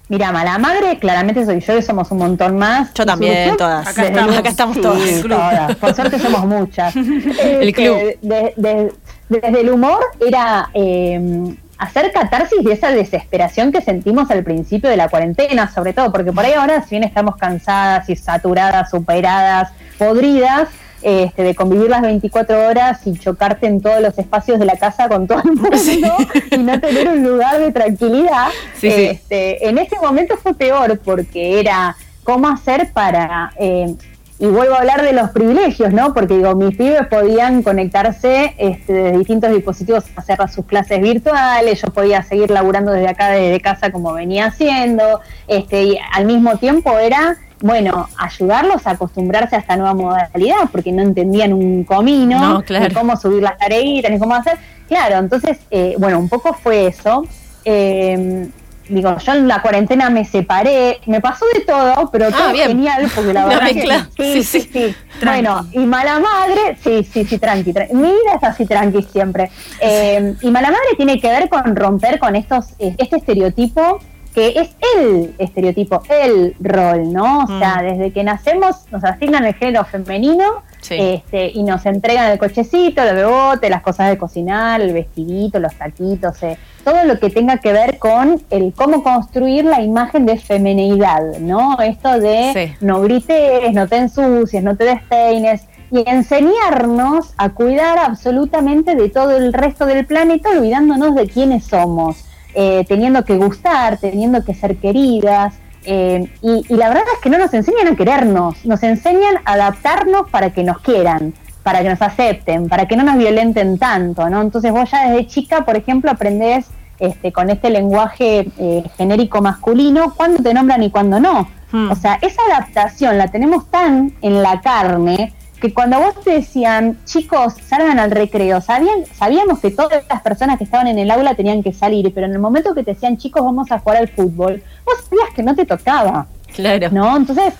Mira, mala madre, claramente soy yo y somos un montón más. Yo también, surgió todas. Acá estamos, acá todas, el club. todas. Por suerte somos muchas. El Este, club. de- de- desde el humor era eh, hacer catarsis de esa desesperación que sentimos al principio de la cuarentena, sobre todo, porque por ahí ahora, si bien estamos cansadas y saturadas, superadas, podridas, este, de convivir las 24 horas y chocarte en todos los espacios de la casa con todo el mundo y no tener un lugar de tranquilidad. Sí, sí. Este, en ese momento fue peor porque era cómo hacer para... eh, y vuelvo a hablar de los privilegios, ¿no? Porque digo, mis pibes podían conectarse este, desde distintos dispositivos, hacer sus clases virtuales, yo podía seguir laburando desde acá, desde casa, como venía haciendo, este, y al mismo tiempo era, bueno, ayudarlos a acostumbrarse a esta nueva modalidad, porque no entendían un comino, No, claro. ni cómo subir las tareitas, ni cómo hacer. Claro, entonces, eh, bueno, un poco fue eso. Eh, digo, yo en la cuarentena me separé, me pasó de todo, pero Ah, todo bien. genial, porque la verdad mezcla. que sí, sí, sí. Bueno, y mala madre, sí, sí, sí, tranqui, tranqui. Mi vida es así tranqui siempre. Eh, y mala madre tiene que ver con romper con estos, eh, este estereotipo que es el estereotipo, el rol, ¿no? O sea, desde que nacemos nos asignan el género femenino Sí. este, y nos entregan el cochecito, el bebote, las cosas de cocinar, el vestidito, los taquitos, eh, todo lo que tenga que ver con el cómo construir la imagen de femineidad, ¿no? Esto de Sí. no grites, no te ensucies, no te despeines y enseñarnos a cuidar absolutamente de todo el resto del planeta, olvidándonos de quiénes somos, eh, teniendo que gustar, teniendo que ser queridas. Eh, y, y la verdad es que no nos enseñan a querernos, nos enseñan a adaptarnos para que nos quieran, para que nos acepten, para que no nos violenten tanto, ¿no? Entonces vos ya desde chica, por ejemplo, aprendés este, con este lenguaje eh, genérico masculino cuándo te nombran y cuándo no. Hmm. O sea, esa adaptación la tenemos tan en la carne que cuando vos te decían, chicos, salgan al recreo, sabían, sabíamos que todas las personas que estaban en el aula tenían que salir, pero en el momento que te decían, chicos, vamos a jugar al fútbol, vos sabías que no te tocaba. Claro. ¿No? Entonces,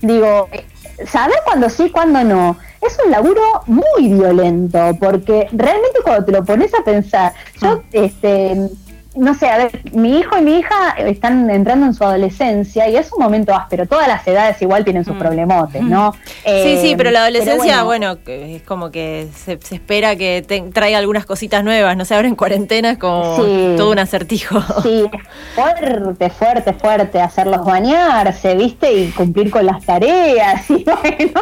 digo, saber cuándo sí, cuándo no, es un laburo muy violento, porque realmente cuando te lo pones a pensar, yo, este no sé, a ver, mi hijo y mi hija están entrando en su adolescencia y es un momento áspero. Todas las edades igual tienen sus problemotes, ¿no? Sí, sí, Eh, pero la adolescencia, bueno, bueno, es como que se, se espera que te- traiga algunas cositas nuevas, no sé, ahora en cuarentena es como Sí. todo un acertijo. Sí, fuerte, fuerte, fuerte, hacerlos bañarse, ¿viste? Y cumplir con las tareas, y bueno,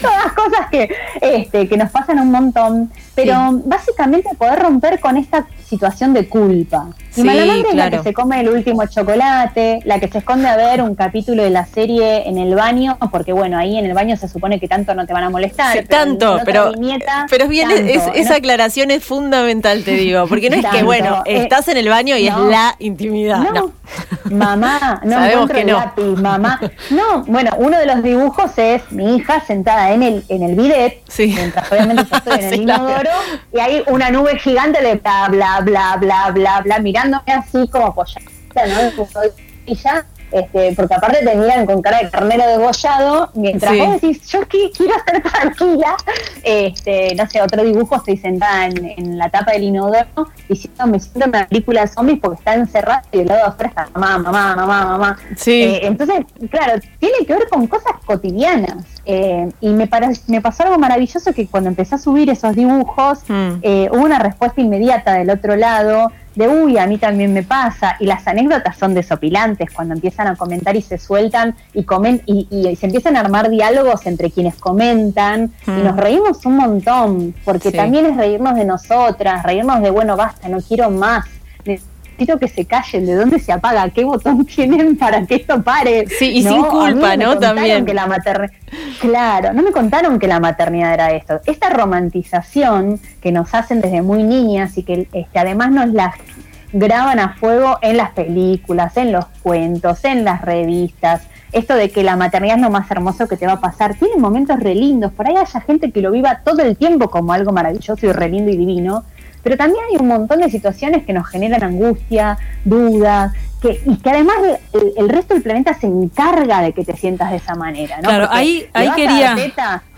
todas cosas que, este, que nos pasan un montón. Pero básicamente poder romper con esta situación de culpa. Y Sí, Malamandra es la que se come el último chocolate, la que se esconde a ver un capítulo de la serie en el baño, porque bueno, ahí en el baño se supone que tanto no te van a molestar. Sí, pero tanto, pero, viñeta, pero bien, tanto. es- En esa aclaración es fundamental, te digo, porque no es que, bueno, eh, estás en el baño y no. es la intimidad. No. No. Mamá, no Sabemos encuentro que el lápiz, mamá. No, bueno, uno de los dibujos es mi hija sentada en el, en el bidet, mientras obviamente yo estoy en el Sí, y hay una nube gigante de bla, bla, bla, bla, bla, bla, mirándome así como apoyada, ¿no? Y este, porque aparte te miran con cara de carnero degollado, mientras Sí. vos decís, yo qui- quiero estar tranquila, este, no sé, otro dibujo, estoy sentada en, en la tapa del inodoro diciendo, me siento en una película de zombies porque está encerrada y del lado de afuera está mamá, mamá, mamá, mamá. Sí. Eh, entonces, claro, tiene que ver con cosas cotidianas. Eh, y me, me pasó algo maravilloso que cuando empecé a subir esos dibujos, eh, hubo una respuesta inmediata del otro lado de, uy, a mí también me pasa. Y las anécdotas son desopilantes cuando empiezan a comentar y se sueltan y, comen y, y se empiezan a armar diálogos entre quienes comentan y Mm. nos reímos un montón, porque Sí. también es reírnos de nosotras, reírnos de, bueno, basta, no quiero más. Que se callen, ¿de dónde se apaga? ¿Qué botón tienen para que esto pare? Sí, y sin culpa, ¿no? También. Que la Claro, no me contaron que la maternidad era esto. Esta romantización que nos hacen desde muy niñas y que este, además nos la graban a fuego en las películas, en los cuentos, en las revistas. Esto de que la maternidad es lo más hermoso que te va a pasar. Tiene momentos re lindos. Por ahí haya gente que lo viva todo el tiempo como algo maravilloso y re lindo y divino. Pero también hay un montón de situaciones que nos generan angustia, dudas, que, y que además el, el resto del planeta se encarga de que te sientas de esa manera. ¿no? Claro, Porque ahí, ahí a quería.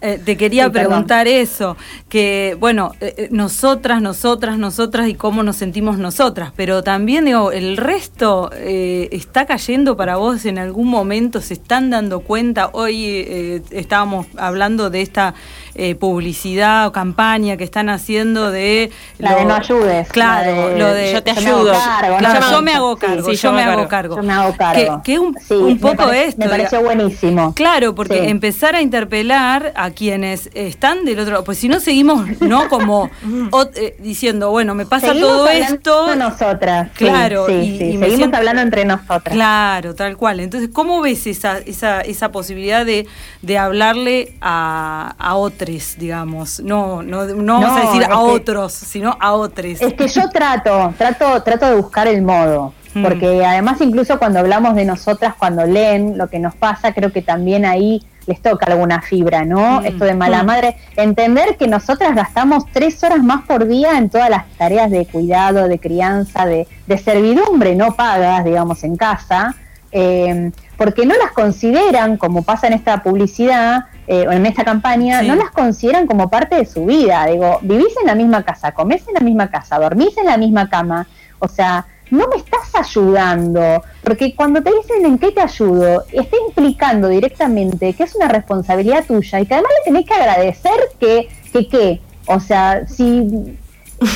Eh, te quería Sí, perdón. preguntar eso, que bueno, eh, eh, nosotras, nosotras, nosotras y cómo nos sentimos nosotras, pero también digo, el resto eh, está cayendo para vos en algún momento, se están dando cuenta, hoy eh, estábamos hablando de esta eh, publicidad o campaña que están haciendo de... La de no ayudes, Claro, de lo de... yo te me ayudo. yo me hago cargo, yo, me hago cargo. Yo me hago cargo. Que, que un, Sí, un me poco pare- esto. Me pareció buenísimo. Claro, porque Sí. empezar a interpelar a quienes están del otro lado, pues si no seguimos, ¿no? Como eh, diciendo, bueno, me pasa Seguimos todo esto. nosotras. Claro, sí, y- y me seguimos siento- hablando entre nosotras. Claro, tal cual. Entonces, ¿cómo ves esa, esa, esa posibilidad de, de hablarle a, a otros, digamos? No, no, no vamos a No, decir a que- otros, sino a otros. Es que yo trato, trato, trato de buscar el modo. Mm. Porque además incluso cuando hablamos de nosotras, cuando leen lo que nos pasa, creo que también ahí les toca alguna fibra, ¿no? Mm. Esto de mala Mm. madre. Entender que nosotras gastamos tres horas más por día en todas las tareas de cuidado, de crianza, de, de servidumbre no pagas, digamos, en casa, eh, porque no las consideran, como pasa en esta publicidad, eh, o en esta campaña, Sí. no las consideran como parte de su vida. Digo, vivís en la misma casa, comés en la misma casa, dormís en la misma cama. O sea, no me estás ayudando, porque cuando te dicen en qué te ayudo, está implicando directamente que es una responsabilidad tuya y que además le tenés que agradecer que, que qué. O sea, si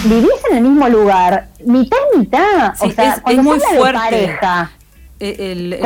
vivís en el mismo lugar, mitad y mitad, Sí, o sea, es- cuando es muy fuerte. pareja, el- el- de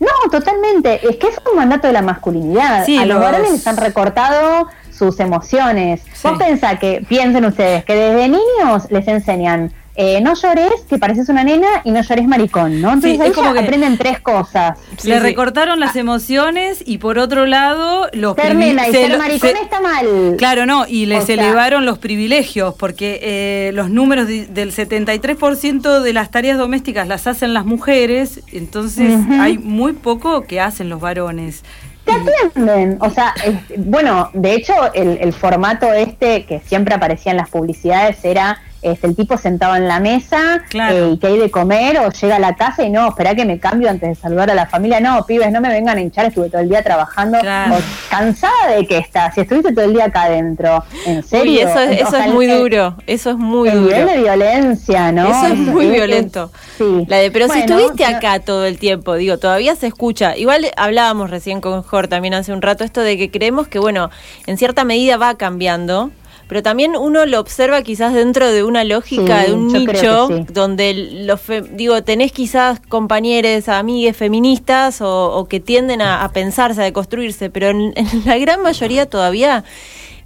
no, totalmente. Es que es un mandato de la masculinidad. Sí, a los los- varones les han recortado sus emociones. Vos pensá que, piensen ustedes, que desde niños les enseñan eh, no llores, que pareces una nena, y no llores maricón, ¿no? Entonces Sí, ahí es como ya que- aprenden tres cosas. Le recortaron las emociones y por otro lado los Ser nena y se ser maricón se- está mal. Claro, no, y les O sea- elevaron los privilegios, porque eh, los números de- del 73% de las tareas domésticas las hacen las mujeres, entonces hay muy poco que hacen los varones. te atienden. O sea, es- bueno, de hecho, el, el formato este que siempre aparecía en las publicidades era este, el tipo sentado en la mesa Claro. eh, y que hay de comer o llega a la casa y no, espera que me cambio antes de saludar a la familia. No, pibes, no me vengan a hinchar, estuve todo el día trabajando. Claro. O cansada de que estás, si estuviste todo el día acá adentro. ¿En serio? Eso es, O eso sea, es muy el- duro, eso es muy el duro. nivel de violencia, ¿no? Eso es muy es- violento. sí. La de, pero si estuviste no- acá todo el tiempo, digo, todavía se escucha. Igual hablábamos recién con Jor también hace un rato esto de que creemos que, bueno, en cierta medida va cambiando, pero también uno lo observa quizás dentro de una lógica, Sí, de un nicho, sí. donde los, digo, tenés quizás compañeros, amigues feministas o, o que tienden a, a pensarse, a deconstruirse, pero en, en la gran mayoría todavía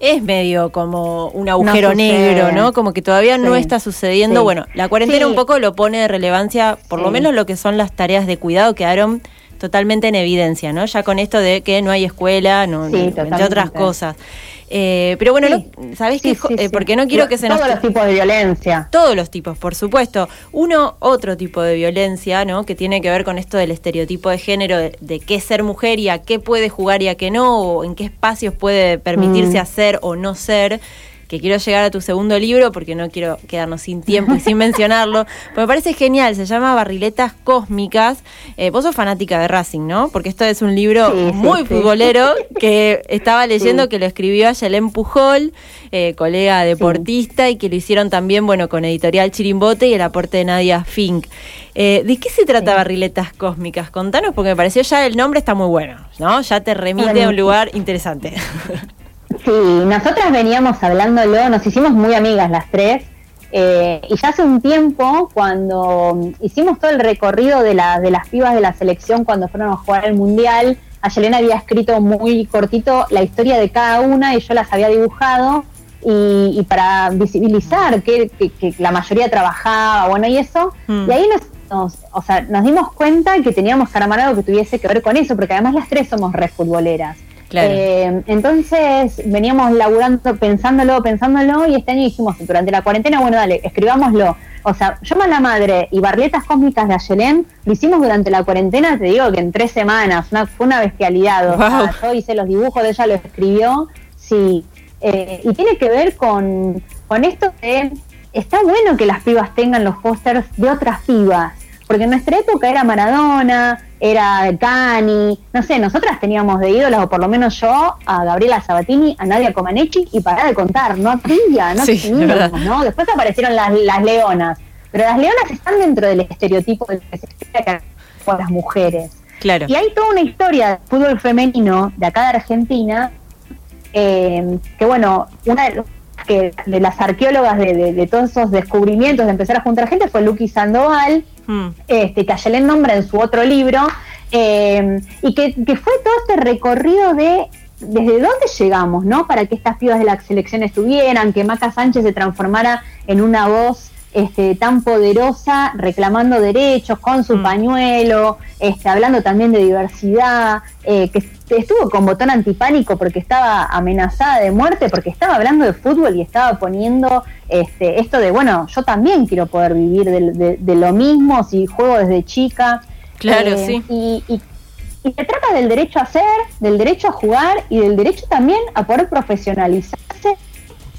es medio como un agujero negro, ¿no? Como que todavía no está sucediendo. Sí. Bueno, la cuarentena Sí. un poco lo pone de relevancia, por lo menos lo que son las tareas de cuidado quedaron totalmente en evidencia, ¿no? Ya con esto de que no hay escuela, no, Sí, entre otras cosas. Eh, pero bueno, Sí. no, ¿sabés Sí, qué? Eh, porque no quiero que se nos... Todos los tipos de violencia. Todos los tipos, por supuesto. Uno, otro tipo de violencia, ¿no? Que tiene que ver con esto del estereotipo de género, de, de qué es ser mujer y a qué puede jugar y a qué no, o en qué espacios puede permitirse Mm. hacer o no ser. Que quiero llegar a tu segundo libro porque no quiero quedarnos sin tiempo y sin mencionarlo. Pero me parece genial, se llama Barriletas Cósmicas. Eh, vos sos fanática de Racing, ¿no? Porque esto es un libro Sí, muy sí. futbolero que estaba leyendo que lo escribió Ayelén Pujol, eh, colega deportista, y que lo hicieron también, bueno, con Editorial Chirimbote y el aporte de Nadia Fink. Eh, ¿De qué se trata Barriletas Cósmicas? Contanos, porque me pareció ya el nombre está muy bueno, ¿no? Ya te remite a un Bueno. lugar interesante. Sí, nosotras veníamos hablándolo, nos hicimos muy amigas las tres. eh, y ya hace un tiempo, cuando hicimos todo el recorrido de, la, de las pibas de la selección cuando fueron a jugar el mundial, Ayelena había escrito muy cortito la historia de cada una y yo las había dibujado. Y, y para visibilizar que, que- que la mayoría trabajaba, bueno, y eso, Mm. y ahí nos, nos- o sea, nos dimos cuenta que teníamos que armar algo que tuviese que ver con eso, porque además las tres somos re futboleras. Claro. Eh, entonces veníamos laburando, pensándolo, pensándolo, y este año dijimos, durante la cuarentena, bueno, dale, escribámoslo. O sea, Yo la Madre y Barletas Cósmicas de Ayelén lo hicimos durante la cuarentena, te digo que en tres semanas, una, fue una bestialidad. O sea, yo hice los dibujos, ella lo escribió, sí. Eh, y tiene que ver con, con esto de, está bueno que las pibas tengan los pósters de otras pibas, porque en nuestra época era Maradona, era Cani, no sé, nosotras teníamos de ídolas, o por lo menos yo, a Gabriela Sabatini, a Nadia Comaneci, y para de contar, no había, no Sí, teníamos. ¿no? Después aparecieron las, las leonas, pero las leonas están dentro del estereotipo del que se espera que con las mujeres. Claro. Y hay toda una historia de fútbol femenino de acá de Argentina, eh, que bueno, una de, que, de las arqueólogas de, de- de todos esos descubrimientos, de empezar a juntar gente, fue Luqui Sandoval, Mm. este, que Ayelén nombra en su otro libro, eh, y que, que fue todo este recorrido de desde dónde llegamos, ¿no? Para que estas pibas de la selección estuvieran, que Maca Sánchez se transformara en una voz este, tan poderosa, reclamando derechos con su pañuelo, este, hablando también de diversidad, eh, que estuvo con botón antipánico porque estaba amenazada de muerte, porque estaba hablando de fútbol y estaba poniendo este, esto de, bueno, yo también quiero poder vivir de, de- de lo mismo si juego desde chica. Claro, Eh, sí. Y, y- y se trata del derecho a ser, del derecho a jugar y del derecho también a poder profesionalizarse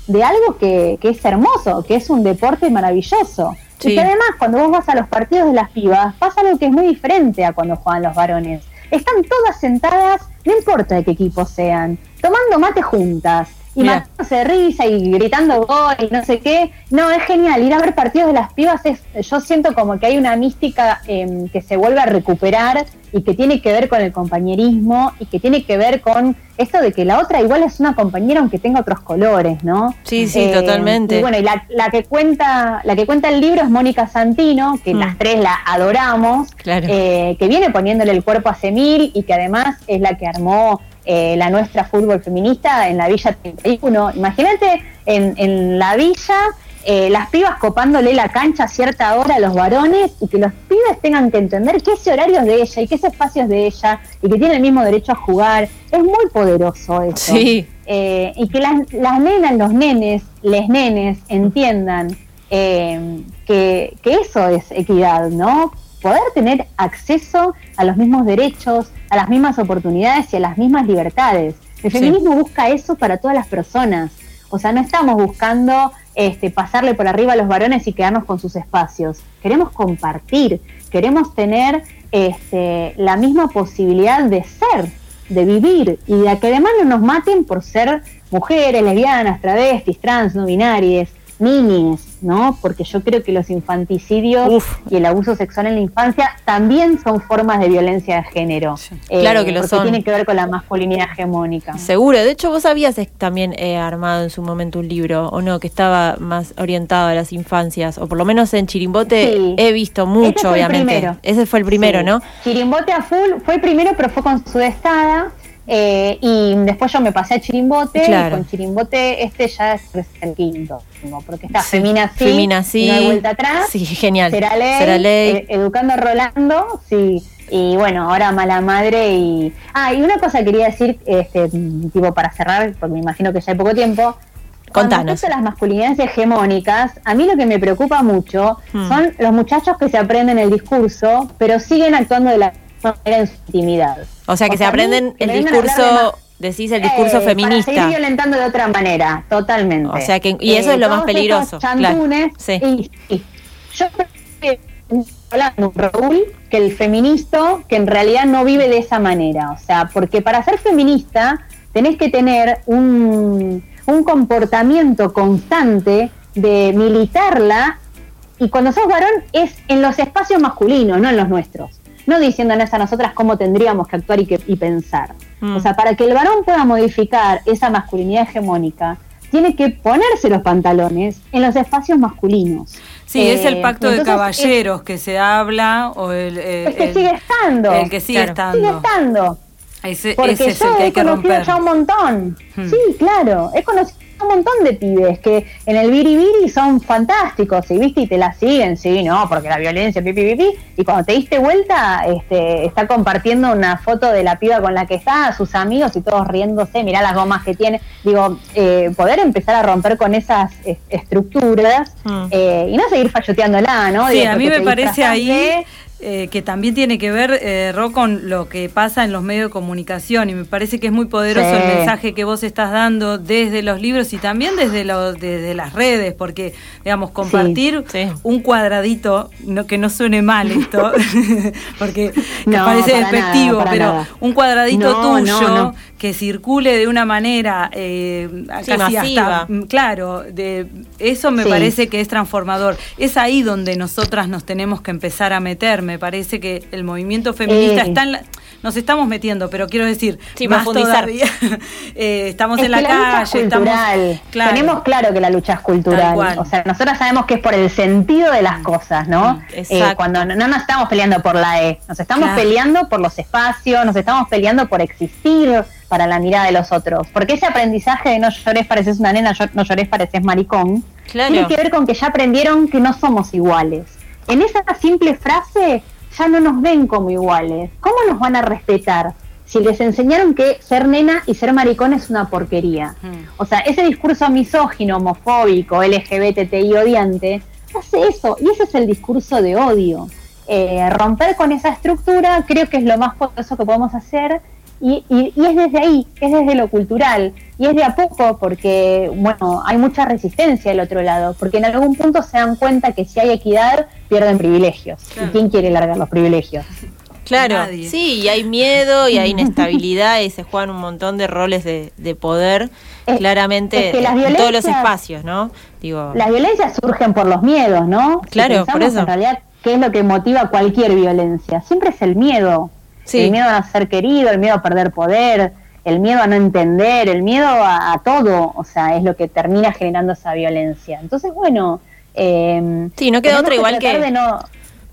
de algo que, que es hermoso, que es un deporte maravilloso. Sí. Y que además cuando vos vas a los partidos de las pibas pasa algo que es muy diferente a cuando juegan los varones. Están todas sentadas, no importa de qué equipo sean, tomando mate juntas y matándose risa y gritando gol y no sé qué. No, es genial. Ir a ver partidos de las pibas es, yo siento como que hay una mística em, que se vuelve a recuperar y que tiene que ver con el compañerismo y que tiene que ver con esto de que la otra igual es una compañera aunque tenga otros colores, ¿no? Sí, sí, Eh, totalmente. Y bueno, y la, la que cuenta, la que cuenta el libro es Mónica Santino, que Mm. las tres la adoramos, Claro. eh, que viene poniéndole el cuerpo a Semil y que además es la que armó eh, la nuestra fútbol feminista en la Villa 31. Imagínate en, en la villa eh, las pibas copándole la cancha a cierta hora a los varones y que los pibes tengan que entender que ese horario es de ella y que ese espacio es de ella y que tiene el mismo derecho a jugar. Es muy poderoso eso. Sí. Eh, y que las, las nenas, los nenes, les nenes entiendan eh, que, que eso es equidad, ¿no? Poder tener acceso a los mismos derechos, a las mismas oportunidades y a las mismas libertades. El Sí. feminismo busca eso para todas las personas. O sea, no estamos buscando este, pasarle por arriba a los varones y quedarnos con sus espacios. Queremos compartir, queremos tener este, la misma posibilidad de ser, de vivir y de que además no nos maten por ser mujeres, lesbianas, travestis, trans, no binarias, niñes, ¿no? Porque yo creo que los infanticidios y el abuso sexual en la infancia también son formas de violencia de género. Claro que lo porque son. tiene que ver con la masculinidad hegemónica. Seguro, de hecho vos habías eh, también eh, armado en su momento un libro, o no, que estaba más orientado a las infancias, o por lo menos en Chirimbote Sí. he visto mucho, Ese fue el obviamente. primero. Ese fue el primero, Sí. ¿no? Chirimbote a full fue el primero, pero fue con Sudestada. Eh, y después yo me pasé a Chirimbote. Claro. Y con Chirimbote este ya es el quinto. Porque está Sí. Femina sí. Femina sí. No hay vuelta atrás. Sí, genial. Será ley. Será ley. eh, educando a Rolando. Sí. Y bueno, ahora mala madre y. Ah, y una cosa quería decir, este, tipo para cerrar, porque me imagino que ya hay poco tiempo. Con Contanos. a las masculinidades hegemónicas, a mí lo que me preocupa mucho Hmm. son los muchachos que se aprenden el discurso, pero siguen actuando de la manera en su intimidad. O sea, que se aprenden el de discurso, decís el discurso Eh, Para seguir feminista. violentando de otra manera, totalmente. O sea que- y eso es lo más peligroso, chantunes, claro. y- y yo creo que hablando Raúl que el feminista que en realidad no vive de esa manera. O sea, porque para ser feminista tenés que tener un, un comportamiento constante de militarla y cuando sos varón es en los espacios masculinos, no en los nuestros. No diciéndonos a nosotras cómo tendríamos que actuar y, que, y pensar. Mm. O sea, para que el varón pueda modificar esa masculinidad hegemónica, tiene que ponerse los pantalones en los espacios masculinos. Sí, es el Eh, pacto de caballeros que se habla o el, el- Es que el- sigue estando. el que sigue Claro. estando. Sigue estando. Ese, Porque ese es yo el que he que conocido romper. ya un montón. Hmm. Sí, claro. He conocido un montón de pibes que en el biribiri son fantásticos, y viste, y te la siguen, sí, no, porque la violencia, pipi, pipi, y cuando te diste vuelta, este, está compartiendo una foto de la piba con la que está, sus amigos y todos riéndose, mirá las gomas que tiene. Digo, eh, poder empezar a romper con esas es- estructuras eh, y no seguir falloteándola, ¿no? Sí, Digo, a mí me parece ahí eh, que también tiene que ver, eh, Ro, con lo que pasa en los medios de comunicación y me parece que es muy poderoso Sí. el mensaje que vos estás dando desde los libros y también desde, los, desde las redes, porque, digamos, compartir un cuadradito, no, que no suene mal esto, porque que No, parece despectivo, nada, pero nada. un cuadradito No, tuyo no, no. Que circule de una manera eh, Sí, casi masiva. hasta, mm, claro, de eso me Sí. parece que es transformador. Es ahí donde nosotras nos tenemos que empezar a meter. Me parece que el movimiento feminista Eh. está en la- nos estamos metiendo, pero quiero decir, Sí, más todavía. Eh, estamos Es en la lucha calle, estamos cultural. claro. Tenemos claro que la lucha es cultural. O sea, nosotras sabemos que es por el sentido de las cosas, ¿no? Eh, exacto. cuando no, no nos estamos peleando por la E, nos estamos Claro. peleando por los espacios, nos estamos peleando por existir para la mirada de los otros. Porque ese aprendizaje de no llores pareces una nena, no llores pareces maricón, Claro. tiene que ver con que ya aprendieron que no somos iguales. En esa simple frase ya no nos ven como iguales. ¿Cómo nos van a respetar? Si les enseñaron que ser nena y ser maricón es una porquería. O sea, ese discurso misógino, homofóbico, LGBTI odiante, hace eso. Y ese es el discurso de odio. Eh, romper con esa estructura creo que es lo más poderoso que podemos hacer. Y, y- y es desde ahí, es desde lo cultural. Y es de a poco porque, bueno, hay mucha resistencia del otro lado. Porque en algún punto se dan cuenta que si hay equidad, pierden privilegios. ¿Y quién quiere largar los privilegios? Claro, Nadie. sí, y hay miedo y hay inestabilidad y se juegan un montón de roles de, de poder, Es- claramente es que las en todos los espacios, ¿no? Digo, Las violencias surgen por los miedos, ¿no? Si Claro, pensamos por eso. En realidad, ¿qué es lo que motiva cualquier violencia? Siempre es el miedo. Sí. El miedo a no ser querido, el miedo a perder poder, el miedo a no entender, el miedo a, a todo. O sea, es lo que termina generando esa violencia. Entonces, bueno. Eh, Sí, no queda otra igual que- de no-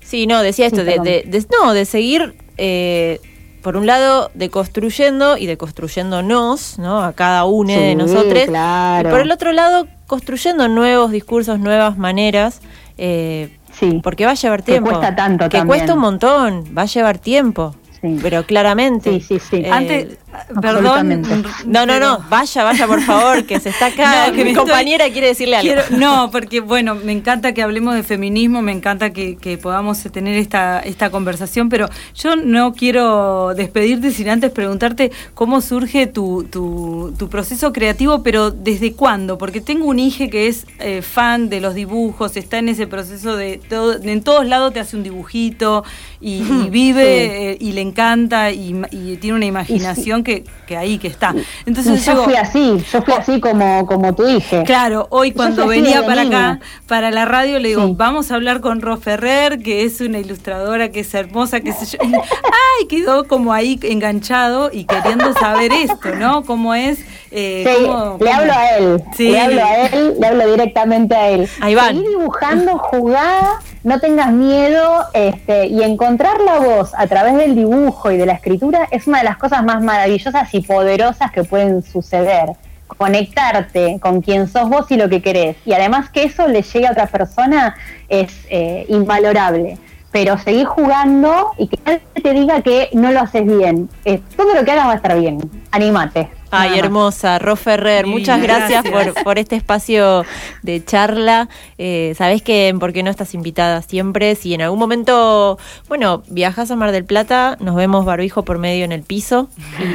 Sí, no, decía esto, Sí, de, de- de- no, de seguir, eh, por un lado, deconstruyendo y deconstruyéndonos, ¿no? A cada uno de nosotros. claro. Y por el otro lado, construyendo nuevos discursos, nuevas maneras, eh, Sí. porque va a llevar Que tiempo. cuesta tanto Que también. cuesta un montón, va a llevar tiempo. Sí. Pero claramente. Sí, sí, sí. eh, Antes, Perdón. Absolutamente. No, no, no, vaya, vaya por favor, que se está acá. No, que mi estoy- compañera quiere decirle algo. Quiero- no, porque bueno, me encanta que hablemos de feminismo, me encanta que, que podamos tener esta, esta conversación, pero yo no quiero despedirte sin antes preguntarte cómo surge tu, tu, tu proceso creativo, pero desde cuándo, porque tengo un hijo que es eh, fan de los dibujos, está en ese proceso de, todo, en todos lados te hace un dibujito y, y vive eh, y le encanta y tiene una imaginación que, que ahí que está. Entonces yo digo, fui así, yo fui así como, como hija. Claro, hoy cuando venía para niña. acá, para la radio, le digo, vamos a hablar con Ro Ferrer, que es una ilustradora, que es hermosa, que sé yo. Y, ay, quedó como ahí enganchado y queriendo saber esto, ¿no? ¿Cómo es? eh, Sí, cómo- le cómo- hablo a él, Sí. le hablo a él, le hablo directamente a él. Ahí van. Seguí dibujando, jugá, no tengas miedo, este, y encontrar la voz a través del dibujo y de la escritura es una de las cosas más maravillosas y poderosas que pueden suceder. Conectarte con quien sos vos y lo que querés. Y además que eso le llegue a otra persona es eh, invalorable. Pero seguí jugando y que nadie te diga que no lo haces bien. Eh, todo lo que hagas va a estar bien. Anímate. Ay, hermosa, Ro Ferrer, muchas gracias, gracias. Por, por este espacio de charla. Eh, Sabés que en por qué no estás invitada siempre. Si en algún momento, bueno, viajas a Mar del Plata, nos vemos barbijo por medio en el piso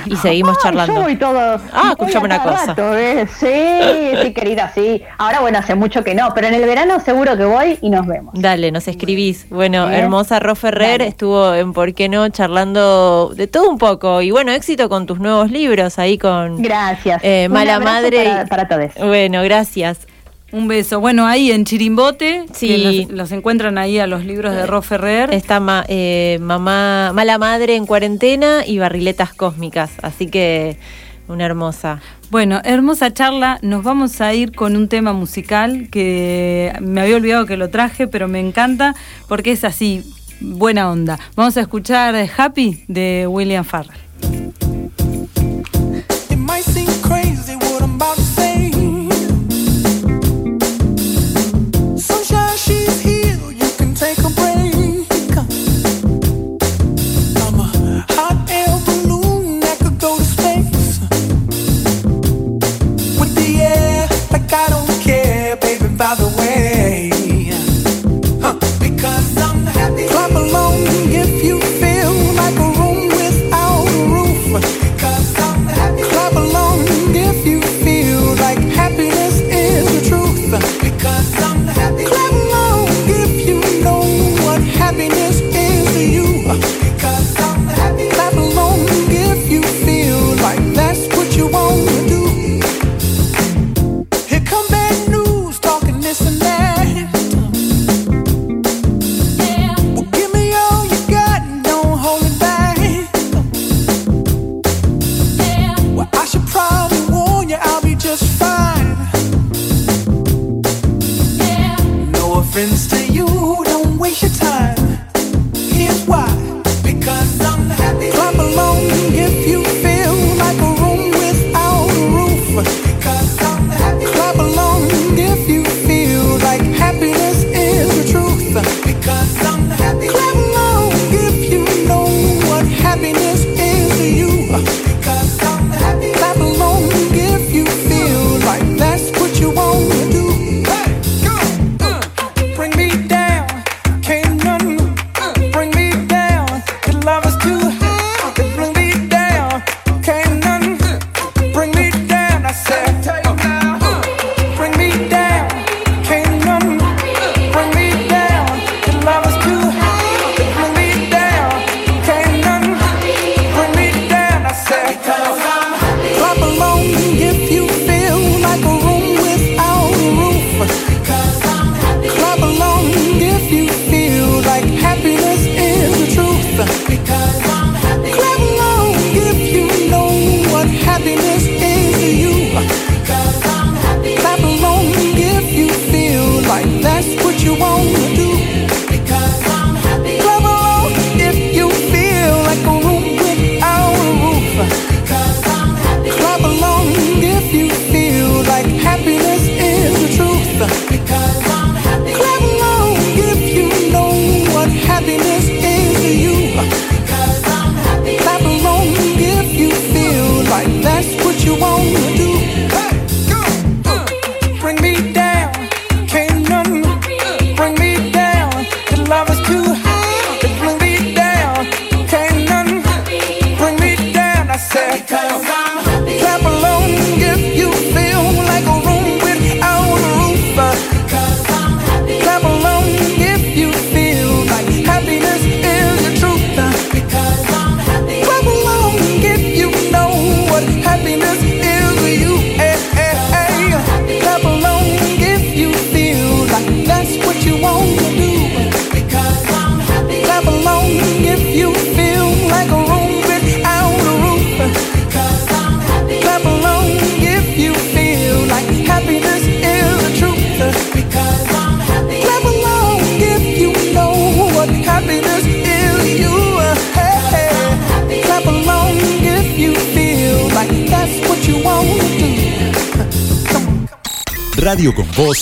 y, y seguimos Ah, charlando. Yo voy todo. Ah, voy escuchame a una cosa. rato, ¿eh? Sí, sí, querida, sí. Ahora, bueno, hace mucho que no, pero en el verano seguro que voy y nos vemos. Dale, nos escribís. Bueno, hermosa Ro Ferrer Dale. estuvo en Por qué no charlando de todo un poco. Y bueno, éxito con tus nuevos libros ahí con Gracias. eh, Mala Madre. Para, para todos. Bueno, gracias. Un beso. Bueno, ahí en Chirimbote, Sí. los, los encuentran ahí a los libros de Ro Ferrer. Está ma- eh, mamá, Mala Madre en cuarentena y Barriletas Cósmicas. Así que una hermosa. Bueno, hermosa charla. Nos vamos a ir con un tema musical que me había olvidado que lo traje, pero me encanta porque es así, buena onda. Vamos a escuchar Happy de William Farrell.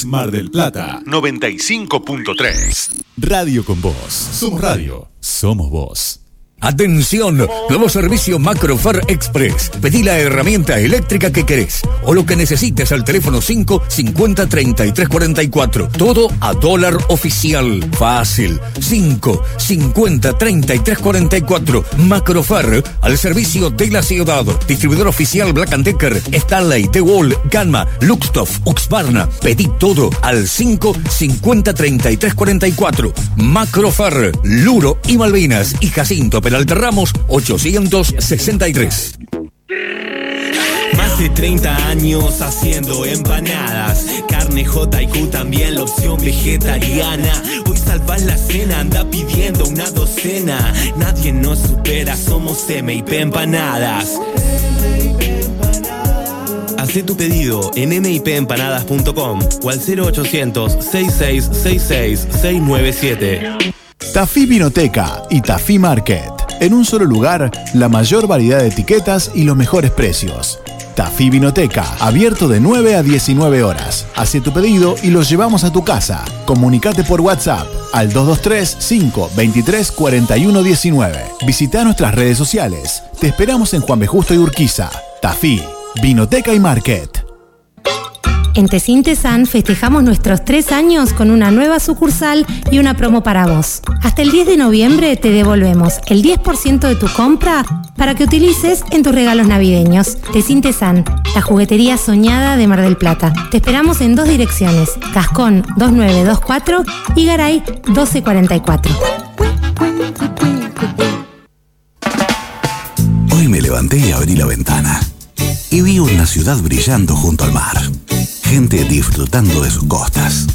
Mar del Plata. 95.3. Radio con Voz. Somos radio. Somos voz. Atención, nuevo servicio Macrofar Express. Pedí la herramienta eléctrica que querés o lo que necesites al teléfono 5 50 33 44. Todo a dólar oficial. Fácil. 5 50 33 44. Macrofar al servicio de la ciudad. Distribuidor oficial Black Decker, Stanley, The Wall, Gamma, Luxtoff, Uxbarna. Pedí todo al 5 50 33 44. Macrofar, Luro y Malvinas y Jacinto Peralta Ramos 863. De 30 años haciendo empanadas. Carne J&Q también la opción vegetariana. Hoy salvas la cena, anda pidiendo una docena. Nadie nos supera, somos MIP Empanadas. Hacé tu pedido en mipempanadas.com o al 0800 6666 697. Tafí Vinoteca y Tafí Market. En un solo lugar, la mayor variedad de etiquetas y los mejores precios. Tafí Vinoteca, abierto de 9 a 19 horas. Hace tu pedido y lo llevamos a tu casa. Comunicate por WhatsApp al 223-523-4119. 4119. Visita nuestras redes sociales. Te esperamos en Juan B. Justo y Urquiza. Tafí, Vinoteca y Market. En Tesintesan festejamos nuestros tres años con una nueva sucursal y una promo para vos. Hasta el 10 de noviembre te devolvemos el 10% de tu compra para que utilices en tus regalos navideños. Tesintesan, la juguetería soñada de Mar del Plata. Te esperamos en dos direcciones, Cascón 2924 y Garay 1244. Hoy me levanté y abrí la ventana y vi una ciudad brillando junto al mar. Gente disfrutando de sus costas.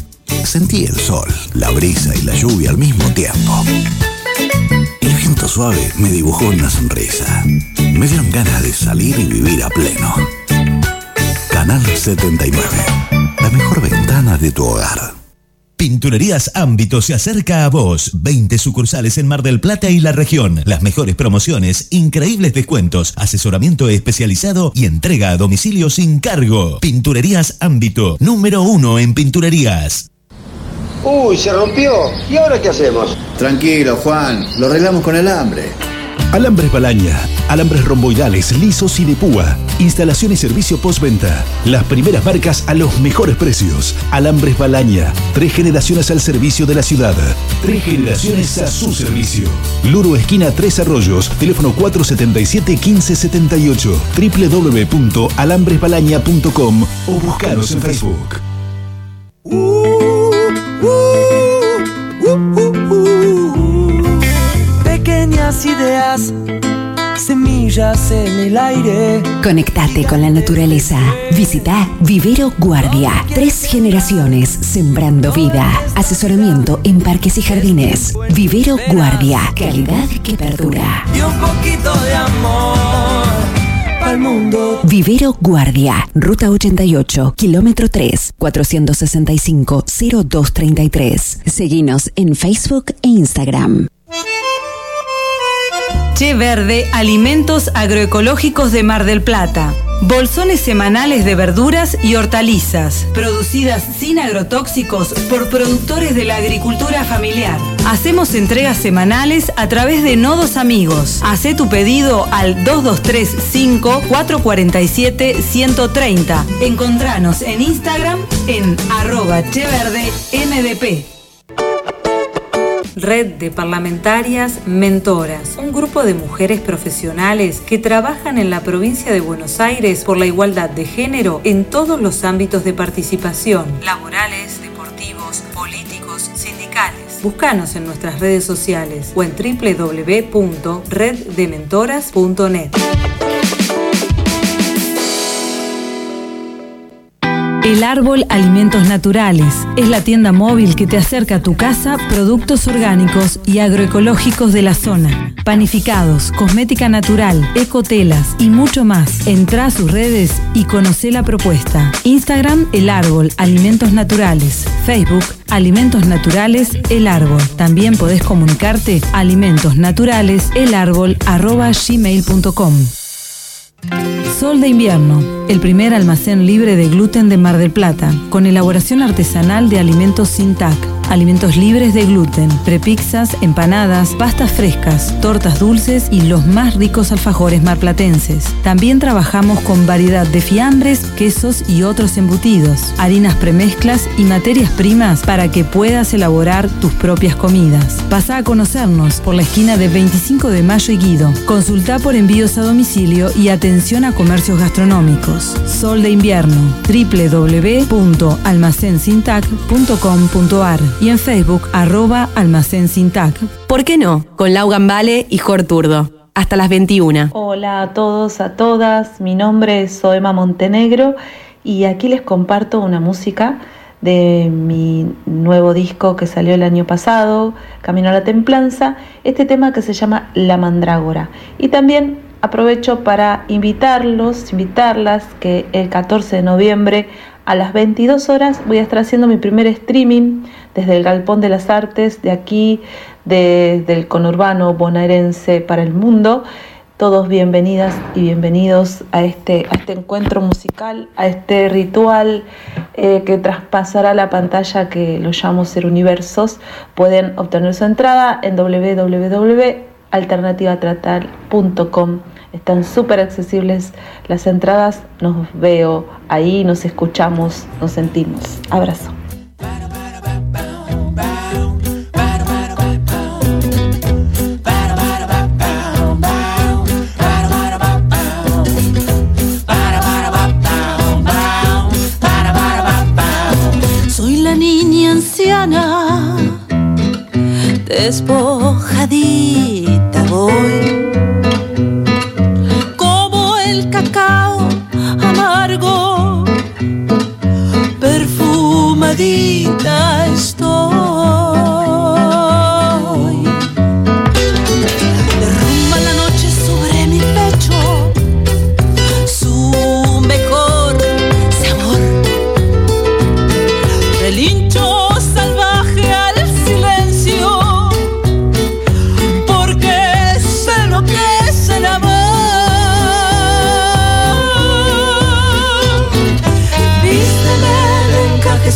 Sentí el sol, la brisa y la lluvia al mismo tiempo. El viento suave me dibujó una sonrisa. Me dieron ganas de salir y vivir a pleno. Canal 79. La mejor ventana de tu hogar. Pinturerías Ámbito se acerca a vos. 20 sucursales en Mar del Plata y la región. Las mejores promociones, increíbles descuentos, asesoramiento especializado y entrega a domicilio sin cargo. Pinturerías Ámbito, número uno en pinturerías. Uy, se rompió. ¿Y ahora qué hacemos? Tranquilo, Juan. Lo arreglamos con alambre. Alambres Balaña, alambres romboidales, lisos y de púa. Instalación y servicio postventa. Las primeras marcas a los mejores precios. Alambres Balaña, tres generaciones al servicio de la ciudad. Tres generaciones a su servicio. Luro esquina Tres Arroyos, teléfono 477-1578, www.alambresbalaña.com o buscaros en Facebook. Ideas, semillas en el aire. Conectate con la naturaleza. Visita Vivero Guardia. Tres generaciones sembrando vida. Asesoramiento en parques y jardines. Vivero Guardia. Calidad que perdura. Y un poquito de amor al mundo. Vivero Guardia. Ruta 88, kilómetro 3, 465-0233. Seguinos en Facebook e Instagram. Che Verde, alimentos agroecológicos de Mar del Plata. Bolsones semanales de verduras y hortalizas, producidas sin agrotóxicos por productores de la agricultura familiar. Hacemos entregas semanales a través de Nodos Amigos. Hacé tu pedido al 2235 447 130. Encontranos en Instagram en arroba cheverdemdp. Red de Parlamentarias Mentoras, un grupo de mujeres profesionales que trabajan en la provincia de Buenos Aires por la igualdad de género en todos los ámbitos de participación, laborales, deportivos, políticos, sindicales. Búscanos en nuestras redes sociales o en www.reddementoras.net. El Árbol Alimentos Naturales es la tienda móvil que te acerca a tu casa productos orgánicos y agroecológicos de la zona. Panificados, cosmética natural, ecotelas y mucho más. Entra a sus redes y conoce la propuesta. Instagram El Árbol Alimentos Naturales. Facebook Alimentos Naturales El Árbol. También podés comunicarte alimentosnaturaleselárbol.gmail.com Sol de Invierno, el primer almacén libre de gluten de Mar del Plata, con elaboración artesanal de alimentos sin TAC, alimentos libres de gluten, prepizzas, empanadas, pastas frescas, tortas dulces y los más ricos alfajores marplatenses. También trabajamos con variedad de fiambres, quesos y otros embutidos, harinas premezclas y materias primas para que puedas elaborar tus propias comidas. Pasa a conocernos por la esquina de 25 de Mayo y Guido. Consulta por envíos a domicilio y atención a comercios gastronómicos. Sol de invierno, www.almacensintac.com.ar y en Facebook arroba almacén Sintac. ¿Por qué no? Con Lau Gambale y Jor Turdo. Hasta las 21. Hola a todos, a todas. Mi nombre es Soema Montenegro y aquí les comparto una música de mi nuevo disco que salió el año pasado, Camino a la Templanza, este tema que se llama La Mandrágora. Y también aprovecho para invitarlos, invitarlas que el 14 de noviembre a las 22 horas voy a estar haciendo mi primer streaming desde el Galpón de las Artes de aquí, desde el conurbano bonaerense para el mundo. Todos bienvenidas y bienvenidos a este, a este encuentro musical, a este ritual eh, que traspasará la pantalla que lo llamo Ser Universos. Pueden obtener su entrada en www.alternativatratal.com. Están súper accesibles las entradas. Nos veo ahí, nos escuchamos, nos sentimos. Abrazo. Soy la niña anciana, despojadita voy. The.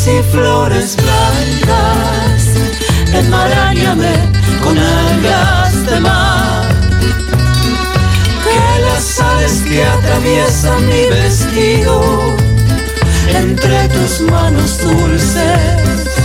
Y flores blancas, enmarañame con algas de mar. Que las sales que atraviesan mi vestido entre tus manos dulces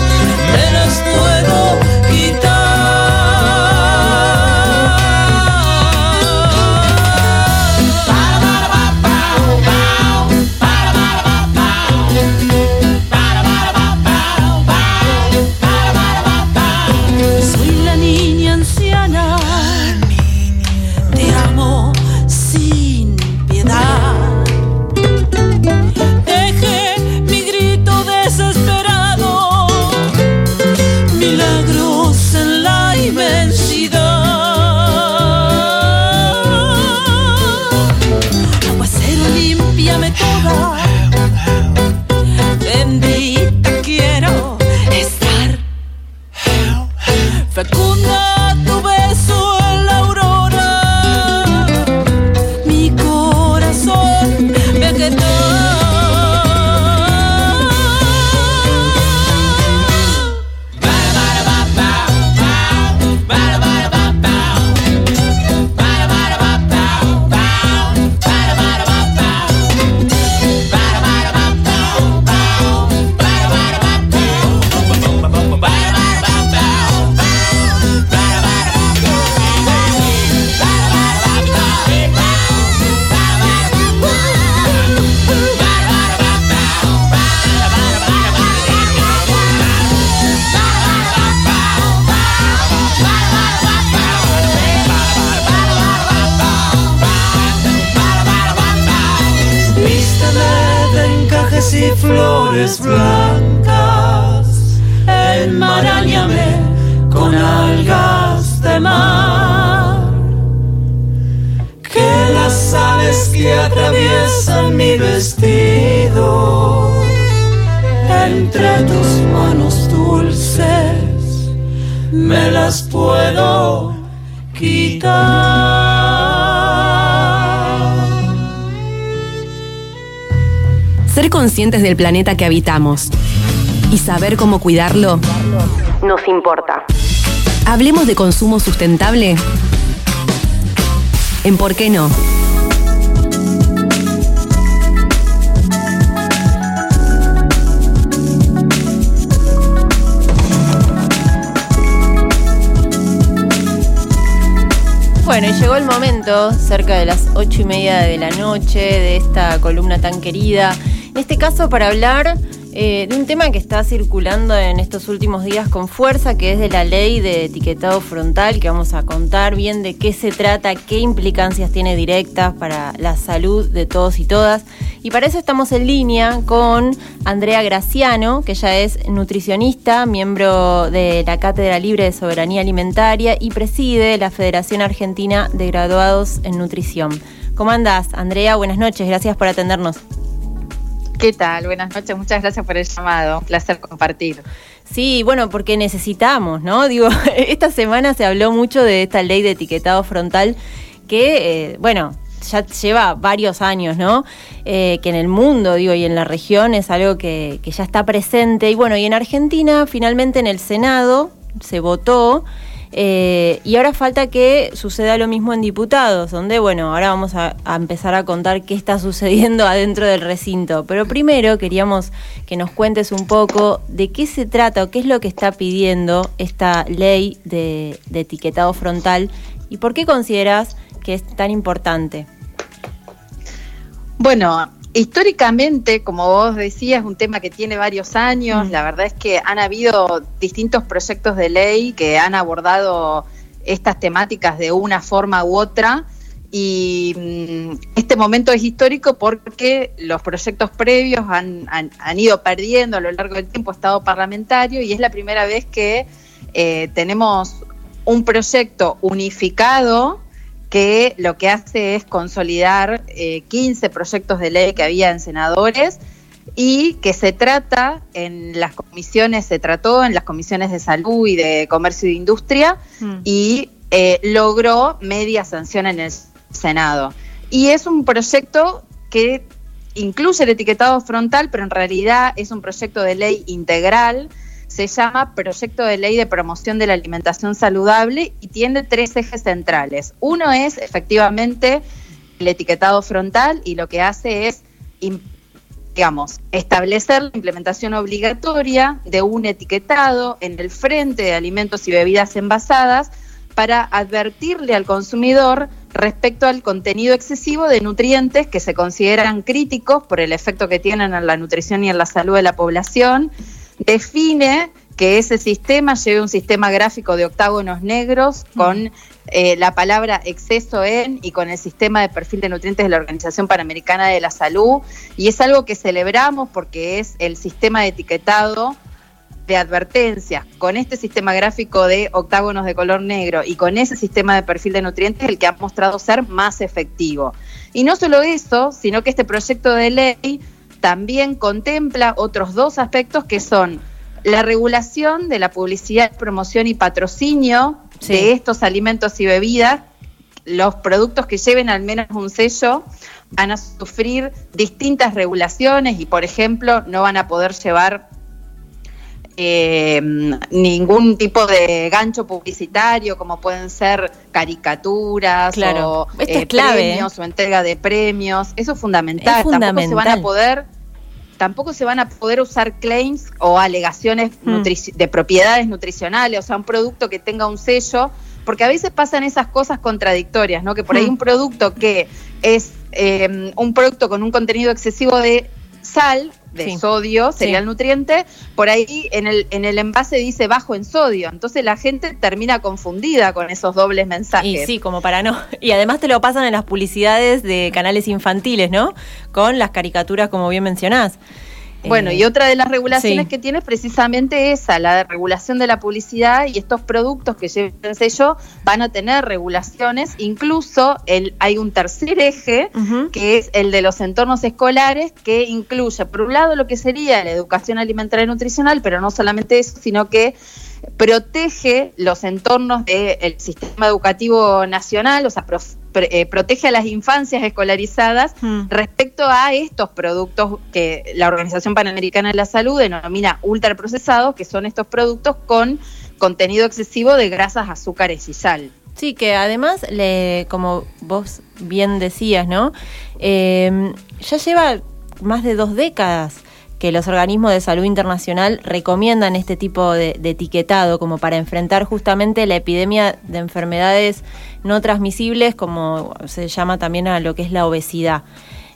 del planeta que habitamos y saber cómo cuidarlo nos importa. Hablemos de consumo sustentable. ¿En por qué no? Bueno, llegó el momento, cerca de las ocho y media de la noche, de esta columna tan querida. En este caso, para hablar eh, de un tema que está circulando en estos últimos días con fuerza, que es de la ley de etiquetado frontal, que vamos a contar bien de qué se trata, qué implicancias tiene directas para la salud de todos y todas. Y para eso estamos en línea con Andrea Graciano, que ella es nutricionista, miembro de la Cátedra Libre de Soberanía Alimentaria y preside la Federación Argentina de Graduados en Nutrición. ¿Cómo andás, Andrea? Buenas noches, gracias por atendernos. ¿Qué tal? Buenas noches, muchas gracias por el llamado. Un placer compartir. Sí, bueno, porque necesitamos, ¿no? Digo, esta semana se habló mucho de esta ley de etiquetado frontal que, eh, bueno, ya lleva varios años, ¿no? Eh, que en el mundo, digo, y en la región es algo que, que ya está presente. Y bueno, y en Argentina, finalmente en el Senado se votó. Eh, y ahora falta que suceda lo mismo en diputados, donde, bueno, ahora vamos a, empezar a contar qué está sucediendo adentro del recinto. Pero primero queríamos que nos cuentes un poco de qué se trata o qué es lo que está pidiendo esta ley de etiquetado frontal y por qué consideras que es tan importante. Bueno, Históricamente, como vos decías, es un tema que tiene varios años. Mm. La verdad es que han habido distintos proyectos de ley que han abordado estas temáticas de una forma u otra. Y mm, este momento es histórico porque los proyectos previos han, han, han, ido perdiendo a lo largo del tiempo estado parlamentario y es la primera vez que eh, tenemos un proyecto unificado que lo que hace es consolidar eh, 15 proyectos de ley que había en senadores y que se trata en las comisiones, se trató en las comisiones de salud y de comercio y de industria mm. y eh, logró media sanción en el Senado. Y es un proyecto que incluye el etiquetado frontal, pero en realidad es un proyecto de ley integral se llama Proyecto de Ley de Promoción de la Alimentación Saludable y tiene tres ejes centrales. Uno es efectivamente el etiquetado frontal y lo que hace es, digamos, establecer la implementación obligatoria de un etiquetado en el frente de alimentos y bebidas envasadas para advertirle al consumidor respecto al contenido excesivo de nutrientes que se consideran críticos por el efecto que tienen en la nutrición y en la salud de la población define que ese sistema lleve un sistema gráfico de octágonos negros con eh, la palabra exceso en y con el sistema de perfil de nutrientes de la Organización Panamericana de la Salud. Y es algo que celebramos porque es el sistema de etiquetado de advertencia con este sistema gráfico de octágonos de color negro y con ese sistema de perfil de nutrientes el que ha mostrado ser más efectivo. Y no solo eso, sino que este proyecto de ley también contempla otros dos aspectos que son la regulación de la publicidad, promoción y patrocinio sí. de estos alimentos y bebidas. Los productos que lleven al menos un sello van a sufrir distintas regulaciones y, por ejemplo, no van a poder llevar eh, ningún tipo de gancho publicitario, como pueden ser caricaturas claro. o Esto eh, es clave, premios ¿eh? o entrega de premios. Eso es fundamental. Es fundamental. Tampoco se van a poder tampoco se van a poder usar claims o alegaciones Hmm. de propiedades nutricionales, o sea, un producto que tenga un sello, porque a veces pasan esas cosas contradictorias, ¿no? Que por ahí Hmm. un producto que es eh, un producto con un contenido excesivo de sal, de Sí. sodio, sería Sí. el nutriente, por ahí en el, en el envase dice bajo en sodio, entonces la gente termina confundida con esos dobles mensajes. Y sí, como para no. Y además te lo pasan en las publicidades de canales infantiles, ¿no? Con las caricaturas, como bien mencionás. Bueno, Eh, y otra de las regulaciones sí. que tiene es precisamente esa, la de regulación de la publicidad y estos productos que lleven sello van a tener regulaciones. Incluso el, hay un tercer eje, que es el de los entornos escolares, que incluye, por un lado, lo que sería la educación alimentaria y nutricional, pero no solamente eso, sino que protege los entornos del sistema educativo nacional, o sea, pre- eh, protege a las infancias escolarizadas respecto a estos productos que la Organización Panamericana de la Salud denomina ultraprocesados, que son estos productos con contenido excesivo de grasas, azúcares y sal. Sí, que además, le, como vos bien decías, ¿no? Eh, ya lleva más de dos décadas que los organismos de salud internacional recomiendan este tipo de, de etiquetado como para enfrentar justamente la epidemia de enfermedades no transmisibles, como se llama también a lo que es la obesidad.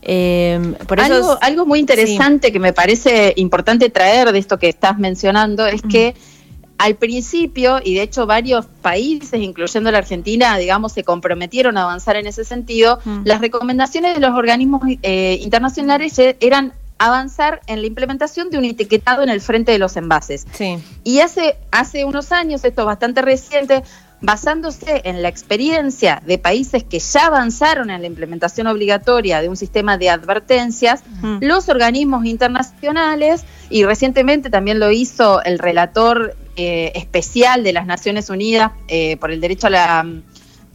Eh, por eso algo, es- algo muy interesante que me parece importante traer de esto que estás mencionando es que al principio, y de hecho varios países, incluyendo la Argentina, digamos, se comprometieron a avanzar en ese sentido, las recomendaciones de los organismos eh, internacionales eran avanzar en la implementación de un etiquetado en el frente de los envases. Sí. Y hace, hace unos años, esto es bastante reciente, basándose en la experiencia de países que ya avanzaron en la implementación obligatoria de un sistema de advertencias, los organismos internacionales, y recientemente también lo hizo el relator eh, especial de las Naciones Unidas eh, por el derecho a la,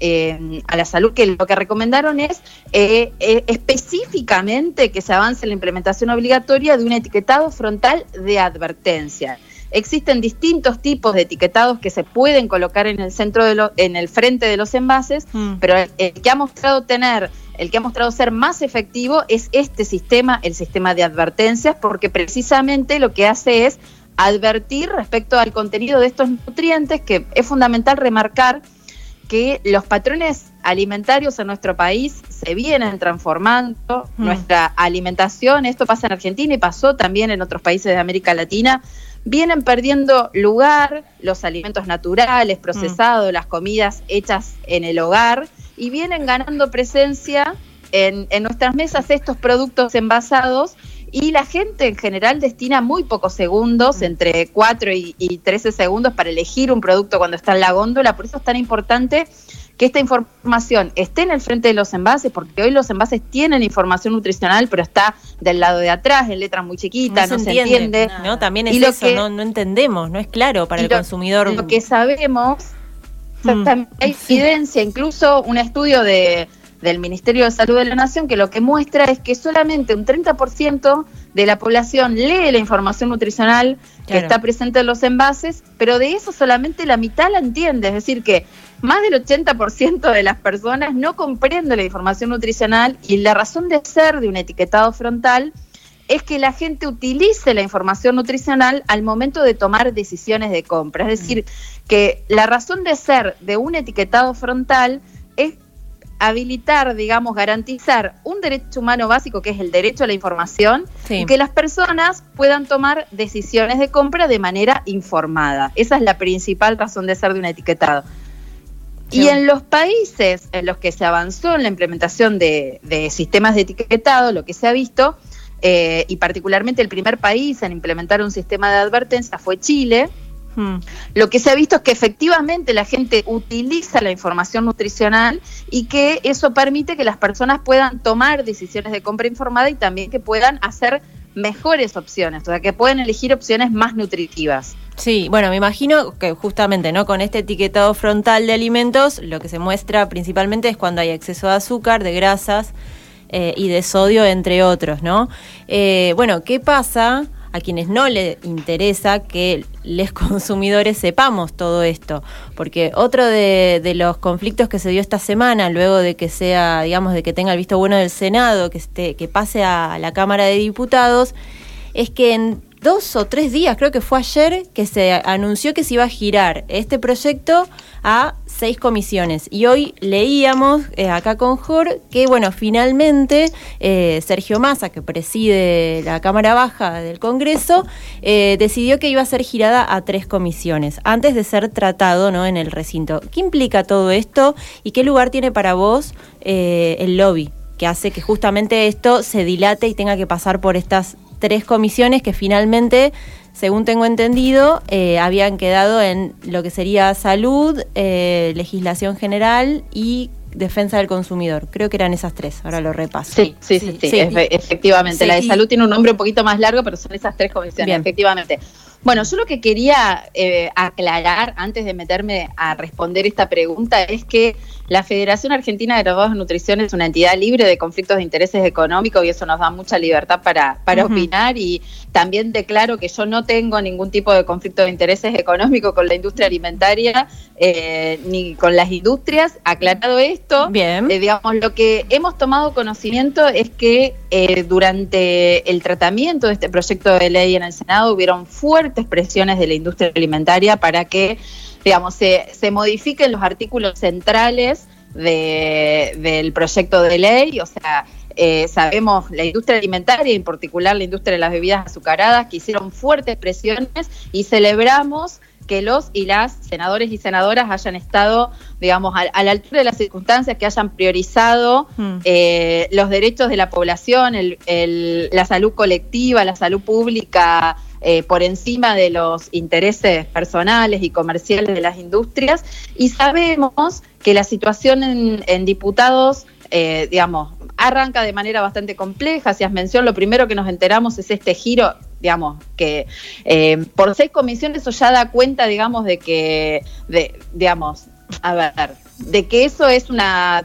eh, a la salud, que lo que recomendaron es eh, eh, específicamente que se avance la implementación obligatoria de un etiquetado frontal de advertencia. Existen distintos tipos de etiquetados que se pueden colocar en el centro de lo- en el frente de los envases, pero el, el que ha mostrado tener, el que ha mostrado ser más efectivo es este sistema, el sistema de advertencias, porque precisamente lo que hace es advertir respecto al contenido de estos nutrientes, que es fundamental remarcar que los patrones alimentarios en nuestro país se vienen transformando, Mm. nuestra alimentación, esto pasa en Argentina y pasó también en otros países de América Latina, vienen perdiendo lugar los alimentos naturales, procesados, las comidas hechas en el hogar y vienen ganando presencia en, en nuestras mesas estos productos envasados y la gente en general destina muy pocos segundos, entre 4 y, y 13 segundos, para elegir un producto cuando está en la góndola. Por eso es tan importante que esta información esté en el frente de los envases, porque hoy los envases tienen información nutricional, pero está del lado de atrás, en letras muy chiquitas, no, se entiende. ¿no? También es Y lo eso, que- no, no entendemos, no es claro para y el lo- consumidor. Lo que sabemos, Mm. hay evidencia, incluso un estudio de, del Ministerio de Salud de la Nación, que lo que muestra es que solamente un 30% de la población lee la información nutricional que está presente en los envases, pero de eso solamente la mitad la entiende, es decir, que más del 80% de las personas no comprende la información nutricional y la razón de ser de un etiquetado frontal es que la gente utilice la información nutricional al momento de tomar decisiones de compra. Es decir, que la razón de ser de un etiquetado frontal habilitar, digamos, garantizar un derecho humano básico que es el derecho a la información Sí. y que las personas puedan tomar decisiones de compra de manera informada. Esa es la principal razón de ser de un etiquetado. Y en los países en los que se avanzó en la implementación de, de sistemas de etiquetado, lo que se ha visto, eh, y particularmente el primer país en implementar un sistema de advertencia fue Chile, lo que se ha visto es que efectivamente la gente utiliza la información nutricional y que eso permite que las personas puedan tomar decisiones de compra informada y también que puedan hacer mejores opciones, o sea, que pueden elegir opciones más nutritivas. Sí, bueno, me imagino que justamente, ¿no? Con este etiquetado frontal de alimentos, lo que se muestra principalmente es cuando hay exceso de azúcar, de grasas eh, y de sodio, entre otros, ¿no? Eh, bueno, ¿qué pasa a quienes no les interesa que les consumidores sepamos todo esto? Porque otro de, de los conflictos que se dio esta semana, luego de que sea, digamos, de que tenga el visto bueno del Senado, que, esté, que pase a la Cámara de Diputados, es que en dos o tres días, creo que fue ayer, que se anunció que se iba a girar este proyecto a seis comisiones. Y hoy leíamos eh, acá con Jor que, bueno, finalmente eh, Sergio Massa, que preside la Cámara Baja del Congreso, eh, decidió que iba a ser girada a tres comisiones, antes de ser tratado ¿no? en el recinto. ¿Qué implica todo esto y qué lugar tiene para vos el lobby? que hace que justamente esto se dilate y tenga que pasar por estas tres comisiones que finalmente, según tengo entendido, eh, habían quedado en lo que sería salud, eh, legislación general y defensa del consumidor. Creo que eran esas tres, ahora lo repaso. Sí, sí, sí, sí, efe- efectivamente. Sí, la de salud tiene un nombre un poquito más largo, pero son esas tres comisiones, Bien. efectivamente. Bueno, yo lo que quería eh, aclarar antes de meterme a responder esta pregunta es que la Federación Argentina de Graduados en Nutrición es una entidad libre de conflictos de intereses económicos y eso nos da mucha libertad para, para opinar y también declaro que yo no tengo ningún tipo de conflicto de intereses económico con la industria alimentaria eh, ni con las industrias. Aclarado esto, Bien. eh, digamos, lo que hemos tomado conocimiento es que eh, durante el tratamiento de este proyecto de ley en el Senado hubieron fuertes presiones de la industria alimentaria para que, digamos, se, se modifiquen los artículos centrales de- del proyecto de ley, o sea, eh, sabemos la industria alimentaria, en particular la industria de las bebidas azucaradas, que hicieron fuertes presiones y celebramos que los y las senadores y senadoras hayan estado, digamos, a, a la altura de las circunstancias, que hayan priorizado eh, los derechos de la población, el- el- la salud colectiva, la salud pública, eh, por encima de los intereses personales y comerciales de las industrias. Y sabemos que la situación en, diputados, eh, digamos, arranca de manera bastante compleja. Si has mencionado, lo primero que nos enteramos es este giro, digamos, que eh, por seis comisiones eso ya da cuenta, digamos, de que, de, digamos, a ver, de que eso es una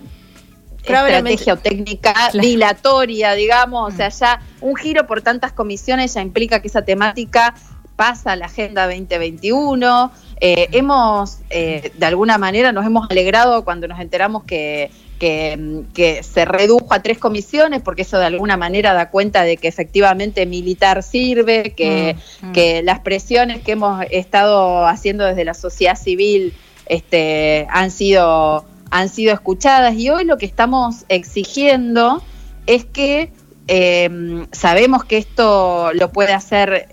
estrategia o técnica Claro. dilatoria, digamos, o sea, ya un giro por tantas comisiones ya implica que esa temática pasa a la Agenda 2021. Eh, hemos, eh, de alguna manera, nos hemos alegrado cuando nos enteramos que, que, mm, que se redujo a tres comisiones, porque eso de alguna manera da cuenta de que efectivamente militar sirve, que, Mm, mm. que las presiones que hemos estado haciendo desde la sociedad civil este, han sido han sido escuchadas y hoy lo que estamos exigiendo es que eh, sabemos que esto lo puede hacer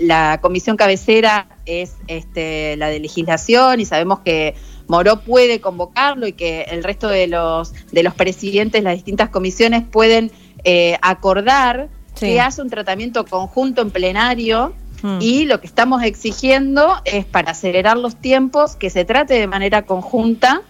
la comisión cabecera es este, la de legislación y sabemos que Moró puede convocarlo y que el resto de los de los presidentes de las distintas comisiones pueden eh, acordar Sí. que haya un tratamiento conjunto en plenario Mm. y lo que estamos exigiendo es para acelerar los tiempos que se trate de manera conjunta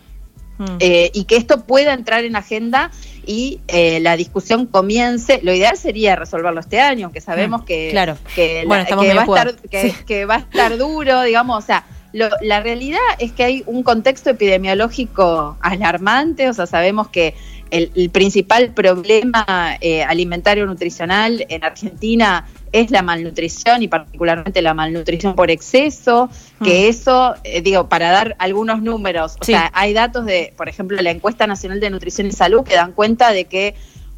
Mm. eh, y que esto pueda entrar en agenda y eh, la discusión comience. Lo ideal sería resolverlo este año, aunque sabemos Mm, que, claro. que, la- Bueno, estamos que medio va a estar, jugados. que, Sí. que va a estar duro, digamos, o sea. lo- la realidad es que hay un contexto epidemiológico alarmante, o sea, sabemos que el, el principal problema eh, alimentario nutricional en Argentina es la malnutrición y particularmente la malnutrición por exceso, que Mm. eso, eh, digo, para dar algunos números, o Sí. sea, hay datos de, por ejemplo, la encuesta nacional de nutrición y salud que dan cuenta de que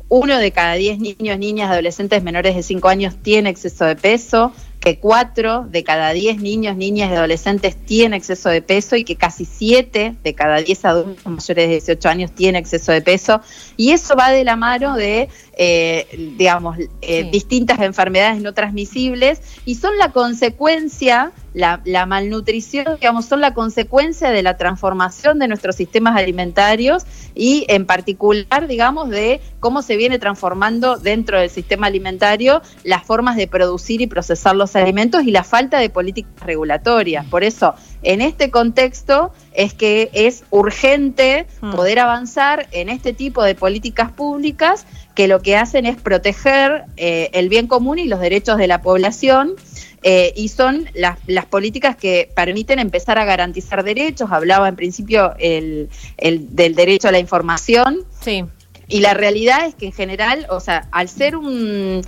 uno de cada diez niños, niñas, adolescentes menores de 5 años tiene exceso de peso, que cuatro de cada 10 niños, niñas y adolescentes tiene exceso de peso y que casi 7 de cada 10 adultos mayores de 18 años tiene exceso de peso. Y eso va de la mano de, eh, digamos, eh, Sí. distintas enfermedades no transmisibles y son la consecuencia, la, la malnutrición, digamos, son la consecuencia de la transformación de nuestros sistemas alimentarios y en particular, digamos, de cómo se viene transformando dentro del sistema alimentario las formas de producir y procesar los alimentos y la falta de políticas regulatorias. Por eso, en este contexto es que es urgente Mm. poder avanzar en este tipo de políticas públicas que lo que hacen es proteger eh, el bien común y los derechos de la población eh, y son las, las políticas que permiten empezar a garantizar derechos. Hablaba en principio el, el del derecho a la información. Sí. Y la realidad es que en general, o sea, al ser un,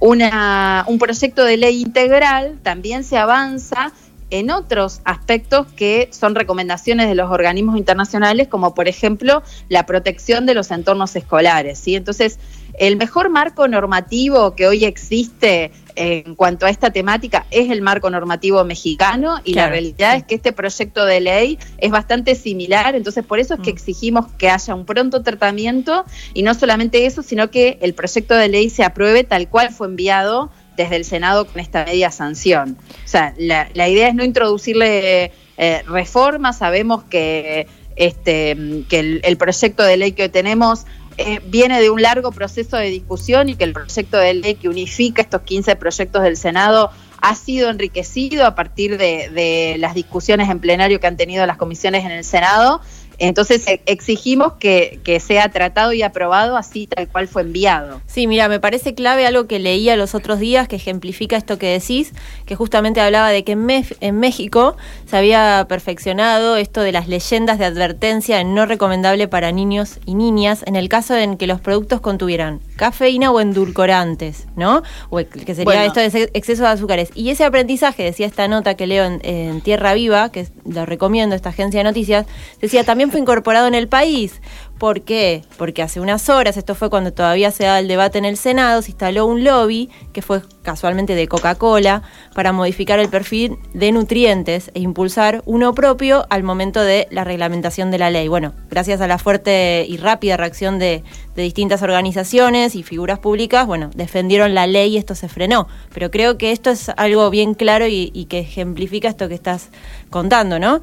una- un proyecto de ley integral, también se avanza en otros aspectos que son recomendaciones de los organismos internacionales, como por ejemplo la protección de los entornos escolares. ¿sí? Entonces, el mejor marco normativo que hoy existe en cuanto a esta temática es el marco normativo mexicano y la realidad es que este proyecto de ley es bastante similar, entonces por eso es Mm. que exigimos que haya un pronto tratamiento y no solamente eso, sino que el proyecto de ley se apruebe tal cual fue enviado desde el Senado con esta media sanción. O sea, la, la idea es no introducirle eh, reformas, sabemos que, este, que el, el proyecto de ley que hoy tenemos eh, viene de un largo proceso de discusión y que el proyecto de ley que unifica estos 15 proyectos del Senado ha sido enriquecido a partir de, de las discusiones en plenario que han tenido las comisiones en el Senado entonces e- exigimos que, que, sea tratado y aprobado así tal cual fue enviado. Sí, mira, me parece clave algo que leía los otros días que ejemplifica esto que decís, que justamente hablaba de que en, en México se había perfeccionado esto de las leyendas de advertencia en no recomendable para niños y niñas en el caso en que los productos contuvieran cafeína o endulcorantes, ¿no? O que sería bueno. esto de exceso de azúcares. Y ese aprendizaje, decía esta nota que leo en, en Tierra Viva, que lo recomiendo, esta agencia de noticias, decía también fue incorporado en el país. ¿Por qué? Porque hace unas horas, esto fue cuando todavía se daba el debate en el Senado, se instaló un lobby, que fue casualmente de Coca-Cola, para modificar el perfil de nutrientes e impulsar uno propio al momento de la reglamentación de la ley. Bueno, gracias a la fuerte y rápida reacción de, distintas organizaciones y figuras públicas, bueno, defendieron la ley y esto se frenó. Pero creo que esto es algo bien claro y que ejemplifica esto que estás contando, ¿no?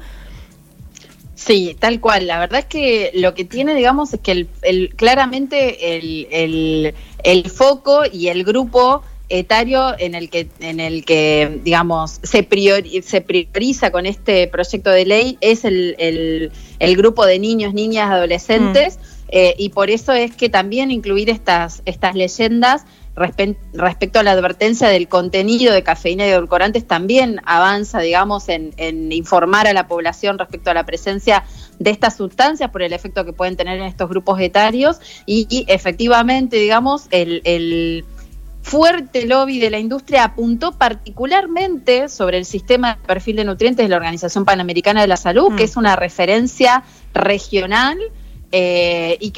Sí, tal cual. La verdad es que lo que tiene, digamos, es que el, el claramente el, el, el, foco y el grupo etario en el que, en el que digamos, se, priori, se prioriza con este proyecto de ley es el, el, el grupo de niños, niñas, adolescentes, mm. eh, y por eso es que también incluir estas, estas leyendas respecto a la advertencia del contenido de cafeína y edulcorantes también avanza, digamos, en, en, informar a la población respecto a la presencia de estas sustancias por el efecto que pueden tener en estos grupos etarios y, y efectivamente, digamos, el, el fuerte lobby de la industria apuntó particularmente sobre el sistema de perfil de nutrientes de la Organización Panamericana de la Salud, mm. que es una referencia regional eh, y,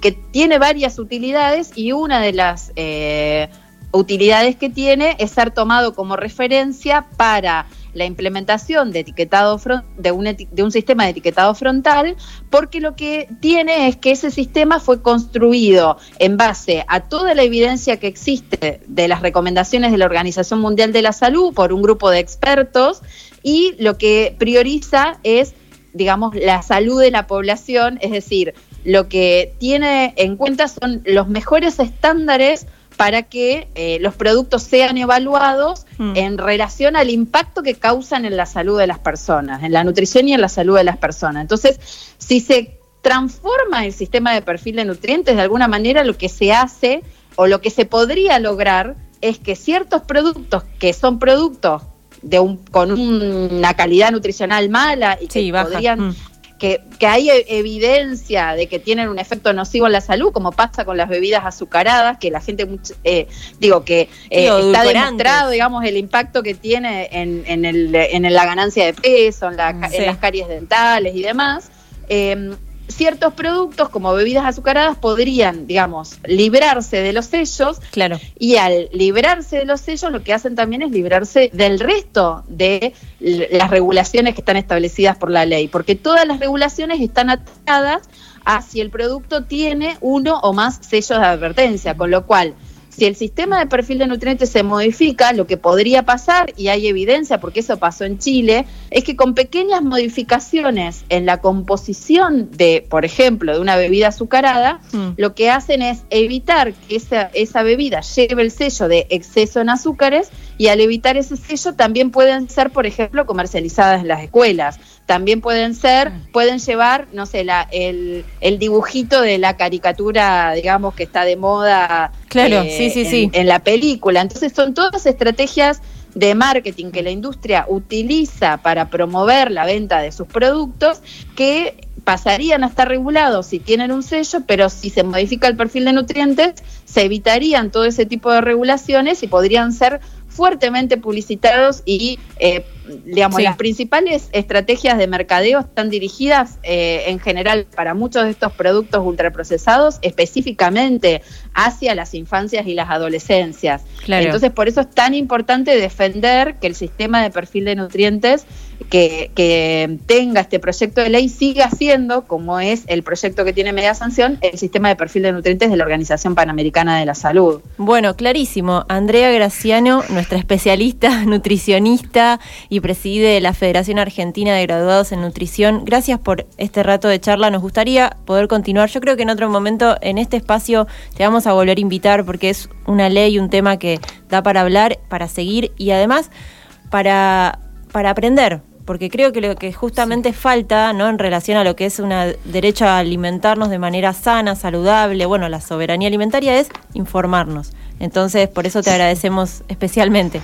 que tiene varias utilidades y una de las eh, utilidades que tiene es ser tomado como referencia para la implementación de etiquetado de un sistema de etiquetado frontal, porque lo que tiene es que ese sistema fue construido en base a toda la evidencia que existe de las recomendaciones de la Organización Mundial de la Salud por un grupo de expertos y lo que prioriza es digamos, la salud de la población, es decir, lo que tiene en cuenta son los mejores estándares para que eh, los productos sean evaluados mm. en relación al impacto que causan en la salud de las personas, en la nutrición y en la salud de las personas. Entonces, si se transforma el sistema de perfil de nutrientes, de alguna manera lo que se hace o lo que se podría lograr es que ciertos productos que son productos de un, con una calidad nutricional mala y que podrían mm. que, que, hay evidencia de que tienen un efecto nocivo en la salud, como pasa con las bebidas azucaradas, que la gente, eh, digo, que eh, está demostrado, digamos, el impacto que tiene en, en, el, en la ganancia de peso, en, la, sí. en las caries dentales y demás. Eh, ciertos productos como bebidas azucaradas podrían, digamos, librarse de los sellos. Claro. Y al librarse de los sellos, lo que hacen también es librarse del resto de las regulaciones que están establecidas por la ley, porque todas las regulaciones están atadas a si el producto tiene uno o más sellos de advertencia, con lo cual si el sistema de perfil de nutrientes se modifica, lo que podría pasar, y hay evidencia porque eso pasó en Chile, es que con pequeñas modificaciones en la composición de, por ejemplo, de una bebida azucarada, mm. lo que hacen es evitar que esa, esa bebida lleve el sello de exceso en azúcares y al evitar ese sello también pueden ser, por ejemplo, comercializadas en las escuelas también pueden ser, pueden llevar, no sé, la, el, el dibujito de la caricatura, digamos, que está de moda claro, eh, sí, sí, en, sí. en la película. Entonces son todas estrategias de marketing que la industria utiliza para promover la venta de sus productos que pasarían a estar regulados si tienen un sello, pero si se modifica el perfil de nutrientes, se evitarían todo ese tipo de regulaciones y podrían ser fuertemente publicitados y eh, digamos, sí. las principales estrategias de mercadeo están dirigidas eh, en general para muchos de estos productos ultraprocesados, específicamente hacia las infancias y las adolescencias. Claro. Entonces, por eso es tan importante defender que el sistema de perfil de nutrientes que, que, tenga este proyecto de ley siga siendo, como es el proyecto que tiene media sanción, el sistema de perfil de nutrientes de la Organización Panamericana de la Salud. Bueno, clarísimo. Andrea Graciano, nuestra especialista nutricionista y y preside la Federación Argentina de Graduados en Nutrición. Gracias por este rato de charla. Nos gustaría poder continuar. Yo creo que en otro momento, en este espacio, te vamos a volver a invitar porque es una ley, un tema que da para hablar, para seguir y además para, para aprender. Porque creo que lo que justamente falta, ¿no? En relación a lo que es un derecho a alimentarnos de manera sana, saludable, bueno, la soberanía alimentaria es informarnos. Entonces, por eso te agradecemos especialmente.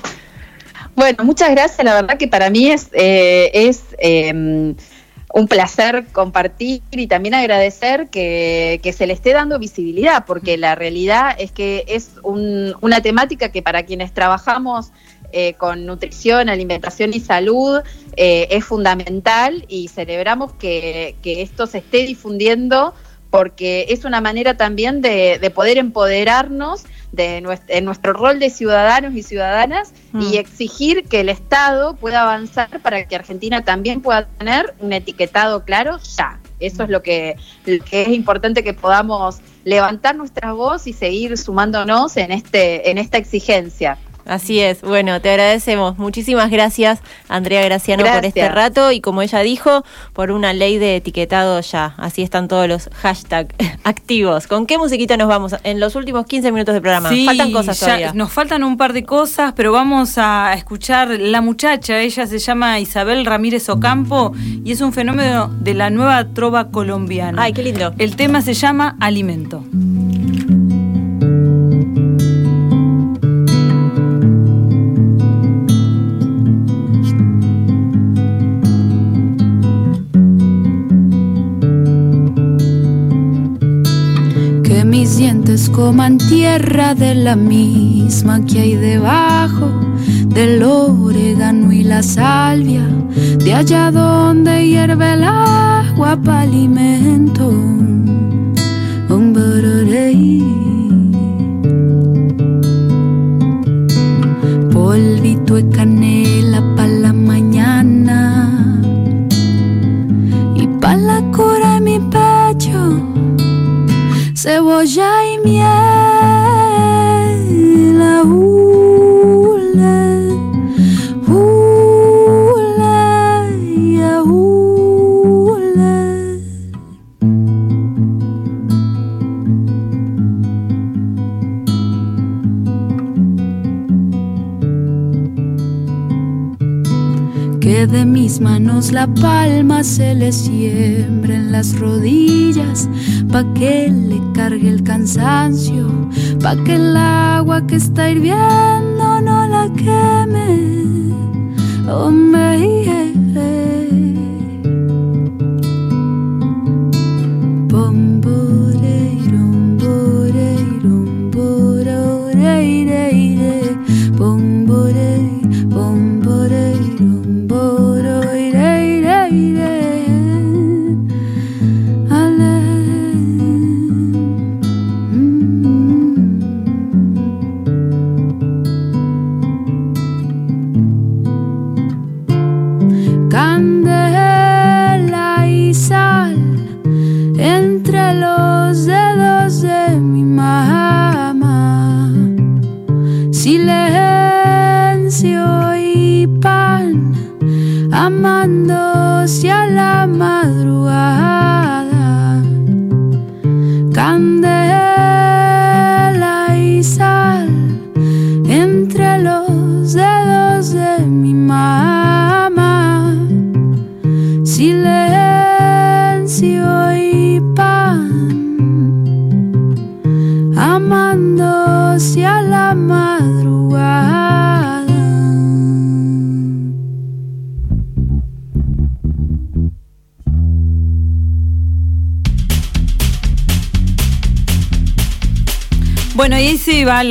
Bueno, muchas gracias. La verdad que para mí es, eh, em, un placer compartir y también agradecer que, se le esté dando visibilidad, porque la realidad es que es una temática que para quienes trabajamos eh, con nutrición, alimentación y salud eh, es fundamental y celebramos que, esto se esté difundiendo porque es una manera también de poder empoderarnos de nuestro, en nuestro rol de ciudadanos y ciudadanas y mm. exigir que el Estado pueda avanzar para que Argentina también pueda tener un etiquetado claro ya. Eso es lo que, lo que es importante que podamos levantar nuestra voz y seguir sumándonos en este en esta exigencia. Así es. Bueno, te agradecemos. Muchísimas gracias, Andrea Graciano, por este rato y como ella dijo, por una ley de etiquetado ya. Así están todos los hashtags activos. ¿Con qué musiquita nos vamos en los últimos 15 minutos de programa? faltan cosas todavía. Nos faltan un par de cosas, pero vamos a escuchar La Muchacha. Ella se llama Isabel Ramírez Ocampo y es un fenómeno de la nueva trova colombiana. Ay, qué lindo. El tema se llama Alimento. Coman tierra de la misma que hay debajo del orégano y la salvia, de allá donde hierve el agua para alimento. Polvito de canela cebolla y miel. Hule, hule, hule. Que de mis manos la palma se le siembra en las rodillas pa' que le cargue el cansancio, pa' que el agua que está hirviendo no la queme. Oh,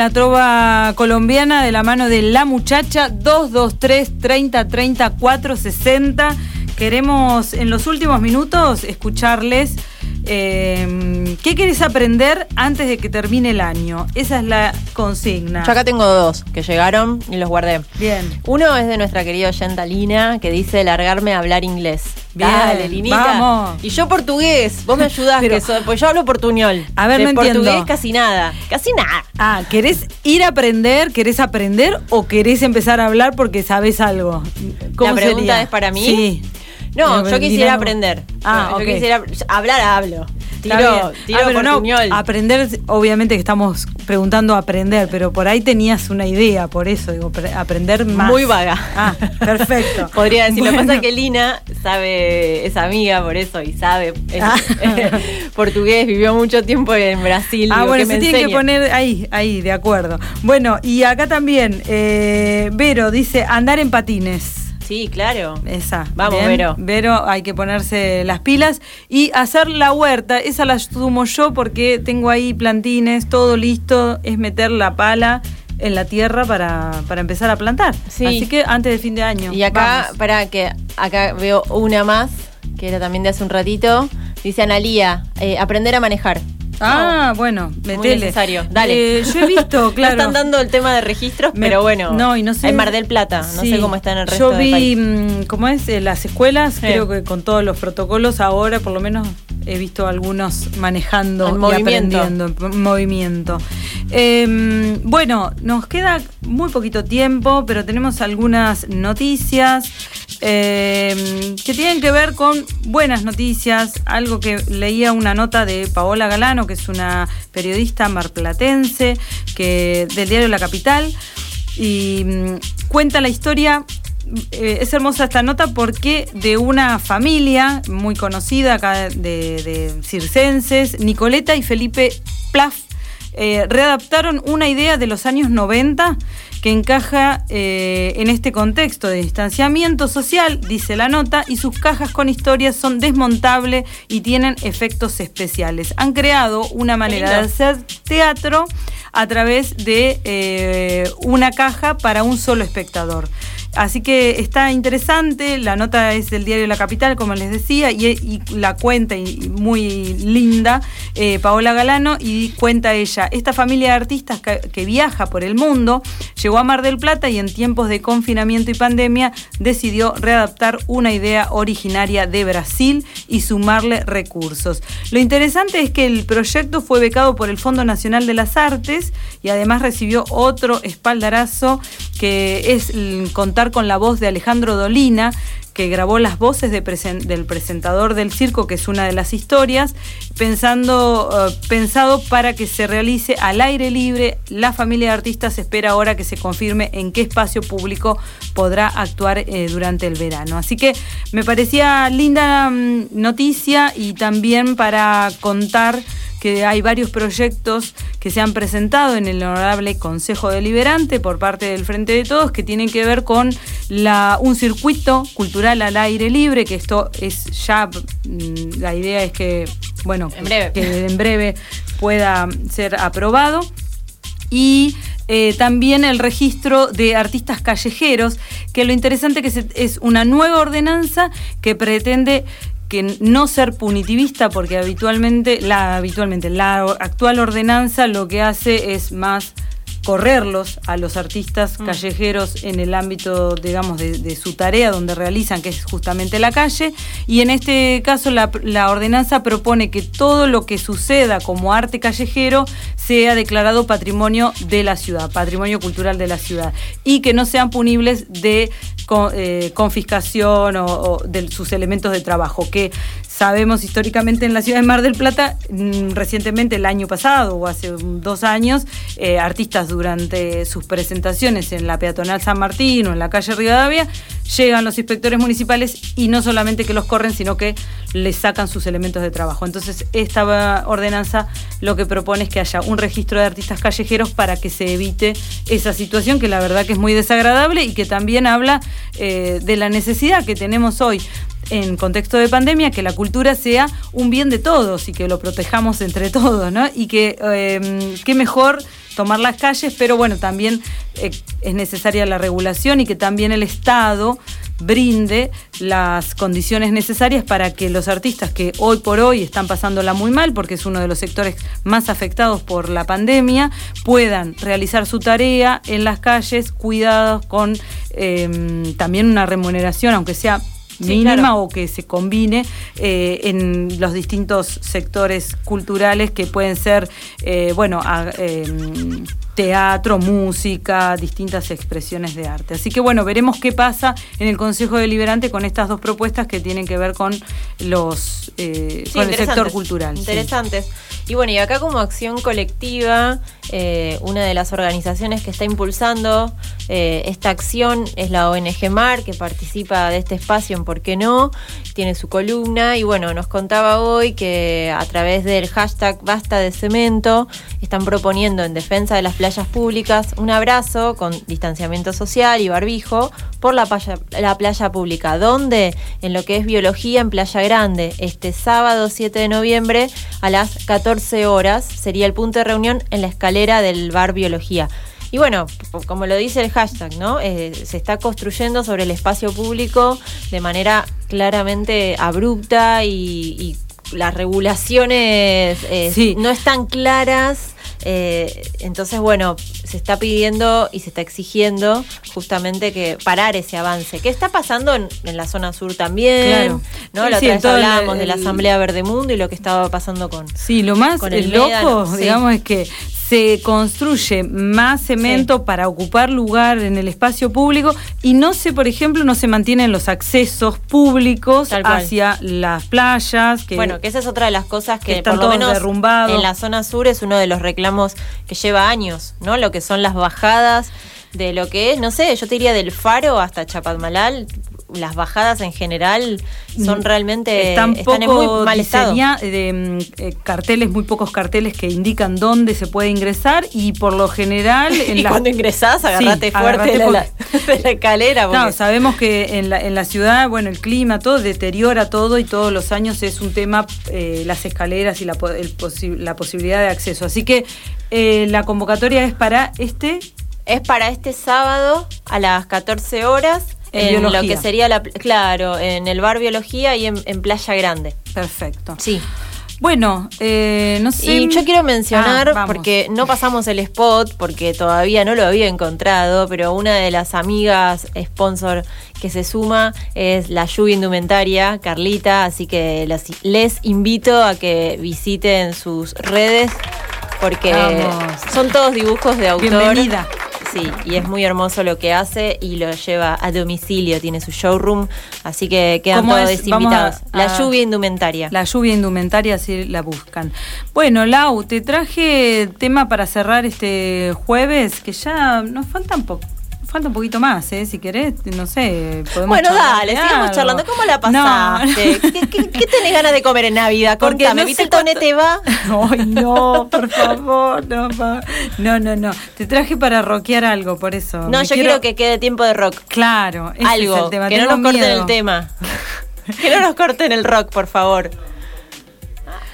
la trova colombiana de la mano de la muchacha 223 30 30 460. Queremos en los últimos minutos escucharles eh, qué querés aprender antes de que termine el año. Esa es la consigna. Yo acá tengo dos que llegaron y los guardé. Bien. Uno es de nuestra querida oyenta Lina que dice largarme a hablar inglés. Bien, Dale, Linita. vamos. Y yo portugués, vos me ayudás, Pero- que soy- pues yo hablo portuñol. A ver, De no entiendo. portugués casi nada, casi nada. Ah, ¿querés ir a aprender? ¿Querés aprender o querés empezar a hablar porque sabes algo? La pregunta sería? es para mí. Sí. No, Eh, yo quisiera aprender. Ah, yo quisiera hablar, hablo. Tiro, tiro Ah, pero no, aprender, obviamente que estamos preguntando aprender, pero por ahí tenías una idea, por eso digo, pre- aprender más. Muy vaga. Ah, perfecto. Podría decir, lo que pasa es que Lina sabe, es amiga por eso y sabe es- Ah. portugués, vivió mucho tiempo en Brasil. Ah, digo, bueno, se tiene que poner ahí, ahí, de acuerdo. Bueno, y acá también, eh, Vero dice andar en patines. Sí, claro. Esa. Vamos, bien. Vero. Vero, hay que ponerse las pilas y hacer la huerta. Esa la sumo yo porque tengo ahí plantines, todo listo. Es meter la pala en la tierra para, para empezar a plantar. Sí. Así que antes del fin de año. Y acá, Vamos. para que acá veo una más, que era también de hace un ratito. Dice Analía, eh, aprender a manejar. Ah, bueno, Muy metele. necesario. Dale. Eh, yo he visto, No claro. están dando el tema de registros, Me- pero bueno. no, y no sé- En Mar del Plata. No sé cómo está en el resto Yo del vi, país. mm, ¿cómo es? En las escuelas, creo que con todos los protocolos, ahora por lo menos he visto algunos manejando y movimiento. aprendiendo en movimiento. Eh, bueno, nos queda muy poquito tiempo, pero tenemos algunas noticias eh, que tienen que ver con buenas noticias. Algo que leía una nota de Paola Galano, que es una periodista marplatense que, del diario La Capital, y mm, cuenta la historia. eh, es hermosa esta nota porque de una familia muy conocida acá de, de circenses, Nicoleta y Felipe Plaf, eh, readaptaron una idea de los años 90 que encaja eh, en este contexto de distanciamiento social, dice la nota, y sus cajas con historias son desmontables y tienen efectos especiales. Han creado una manera de hacer teatro a través de eh, una caja para un solo espectador. Así que está interesante, la nota es del diario La Capital, como les decía, y, la cuenta y, muy linda, eh, Paola Galano, y cuenta ella, esta familia de artistas que, que viaja por el mundo, llegó a Mar del Plata y en tiempos de confinamiento y pandemia decidió readaptar una idea originaria de Brasil y sumarle recursos. Lo interesante es que el proyecto fue becado por el Fondo Nacional de las Artes y además recibió otro espaldarazo que es el con la voz de Alejandro Dolina, que grabó las voces del presentador del circo, que es una de las historias, pensando, eh, pensado para que se realice al aire libre. La familia de artistas espera ahora que se confirme en qué espacio público podrá actuar eh, durante el verano. Así que me parecía linda mm, noticia y también para contar que hay varios proyectos que se han presentado en el honorable Consejo Deliberante por parte del Frente de Todos que tienen que ver con la, un circuito cultural al aire libre, que esto es ya, mm, la idea es que, bueno, En breve. que en breve pueda ser aprobado y eh, también el registro de artistas callejeros, que lo interesante que se- es una nueva ordenanza que pretende que no ser punitivista porque habitualmente la habitualmente la actual ordenanza lo que hace es más correrlos a los artistas Mm. callejeros en el ámbito, digamos, de, de su tarea donde realizan, que es justamente la calle. Y en este caso la, la ordenanza propone que todo lo que suceda como arte callejero sea declarado patrimonio de la ciudad, patrimonio cultural de la ciudad, y que no sean punibles de eh, confiscación o, o de sus elementos de trabajo, que sabemos históricamente en la ciudad de Mar del Plata, mm, recientemente el año pasado o hace dos años, eh, artistas durante sus presentaciones en la peatonal San Martín o en la calle Rivadavia, llegan los inspectores municipales y no solamente que los corren, sino que les sacan sus elementos de trabajo. Entonces, esta ordenanza lo que propone es que haya un registro de artistas callejeros para que se evite esa situación que la verdad que es muy desagradable y que también habla eh, de la necesidad que tenemos hoy en contexto de pandemia que la cultura sea un bien de todos y que lo protejamos entre todos, ¿no? Y que eh, qué mejor tomar las calles, pero bueno, también eh, es necesaria la regulación y que también el Estado brinde las condiciones necesarias para que los artistas que hoy por hoy están pasándola muy mal, porque es uno de los sectores más afectados por la pandemia, puedan realizar su tarea en las calles, cuidados con eh, también una remuneración, aunque sea mínima claro. o que se combine eh, en los distintos sectores culturales que pueden ser, eh, bueno, a- em, teatro, música, distintas expresiones de arte. Así que bueno, veremos qué pasa en el Consejo Deliberante con estas dos propuestas que tienen que ver con los eh, Sí, con el sector interesantes, cultural. sí. Interesantes. Y bueno, y acá como acción colectiva, eh, una de las organizaciones que está impulsando eh, esta acción es la ONG MAR, que participa de este espacio en ¿Por qué no? Tiene su columna y bueno, nos contaba hoy que a través del hashtag Basta de Cemento están proponiendo en defensa de las playas públicas un abrazo con distanciamiento social y barbijo por la playa, la playa pública, donde en lo que es biología en Playa Grande, este sábado 7 de noviembre a las 14 horas sería el punto de reunión en la escalera del bar Biología. Y bueno, como lo dice el hashtag, ¿no? Eh, se está construyendo sobre el espacio público de manera claramente abrupta y, y las regulaciones eh, no están claras. Eh, entonces, bueno, se está pidiendo y se está exigiendo justamente que parar ese avance. ¿Qué está pasando en, en la zona sur también? Claro. ¿no? Sí, La otra vez el- hablábamos de la Asamblea Verde Mundo y lo que estaba pasando con. Sí, lo más con el loco, médano, sí. digamos, es que se construye más cemento para ocupar lugar en el espacio público y no se, por ejemplo, no se mantienen los accesos públicos hacia las playas. Que, bueno, que esa es otra de las cosas que, que están por lo menos en la zona sur es uno de los reclamos que lleva años, ¿no? Lo que son las bajadas de lo que es, no sé, yo te diría del Faro hasta Chapadmalal, las bajadas en general son realmente están, en poco muy mal estado. diseña- de, mm, eh, carteles, muy pocos carteles que indican dónde se puede ingresar y por lo general en y la- cuando ingresás, agarrate Sí, fuerte de, la, porque- de la escalera. Sabemos que en la, en la ciudad, bueno, el clima, todo deteriora todo y todos los años es un tema eh, las escaleras y la, po- el posi- la posibilidad de acceso. Así que eh, la convocatoria es para este... Es para este sábado a las 14 horas En en, lo que sería la, claro, en el bar biología y en, en Playa Grande. Perfecto. Sí. Bueno, eh, no sé... Y yo quiero mencionar, Ah, vamos. porque no pasamos el spot, porque todavía no lo había encontrado, pero una de las amigas sponsor que se suma es la lluvia indumentaria, Carlita, así que las- les invito a que visiten sus redes, porque Vamos. son todos dibujos de autor. Bienvenida. Sí, y es muy hermoso lo que hace y lo lleva a domicilio, tiene su showroom, así que quedan ¿Cómo todos es? Invitados. a- la lluvia indumentaria. La lluvia indumentaria, si la buscan. Bueno, Lau, te traje tema para cerrar este jueves, que ya nos faltan poco. Falta un poquito más, ¿eh? Si querés, no sé. podemos Bueno, dale, sigamos charlando. ¿Cómo la No. pasaste? ¿Qué, qué, qué tenés ganas de comer en Navidad? Porque Contame, no ¿viste el tonete va? Ay, no, por favor, no, pa- no, no, no. Te traje para rockear algo, por eso. No, Me yo quiero... que quede tiempo de rock. Claro, ese es Algo, el tema. que no nos corten miedo. el tema. que no nos corten el rock, por favor.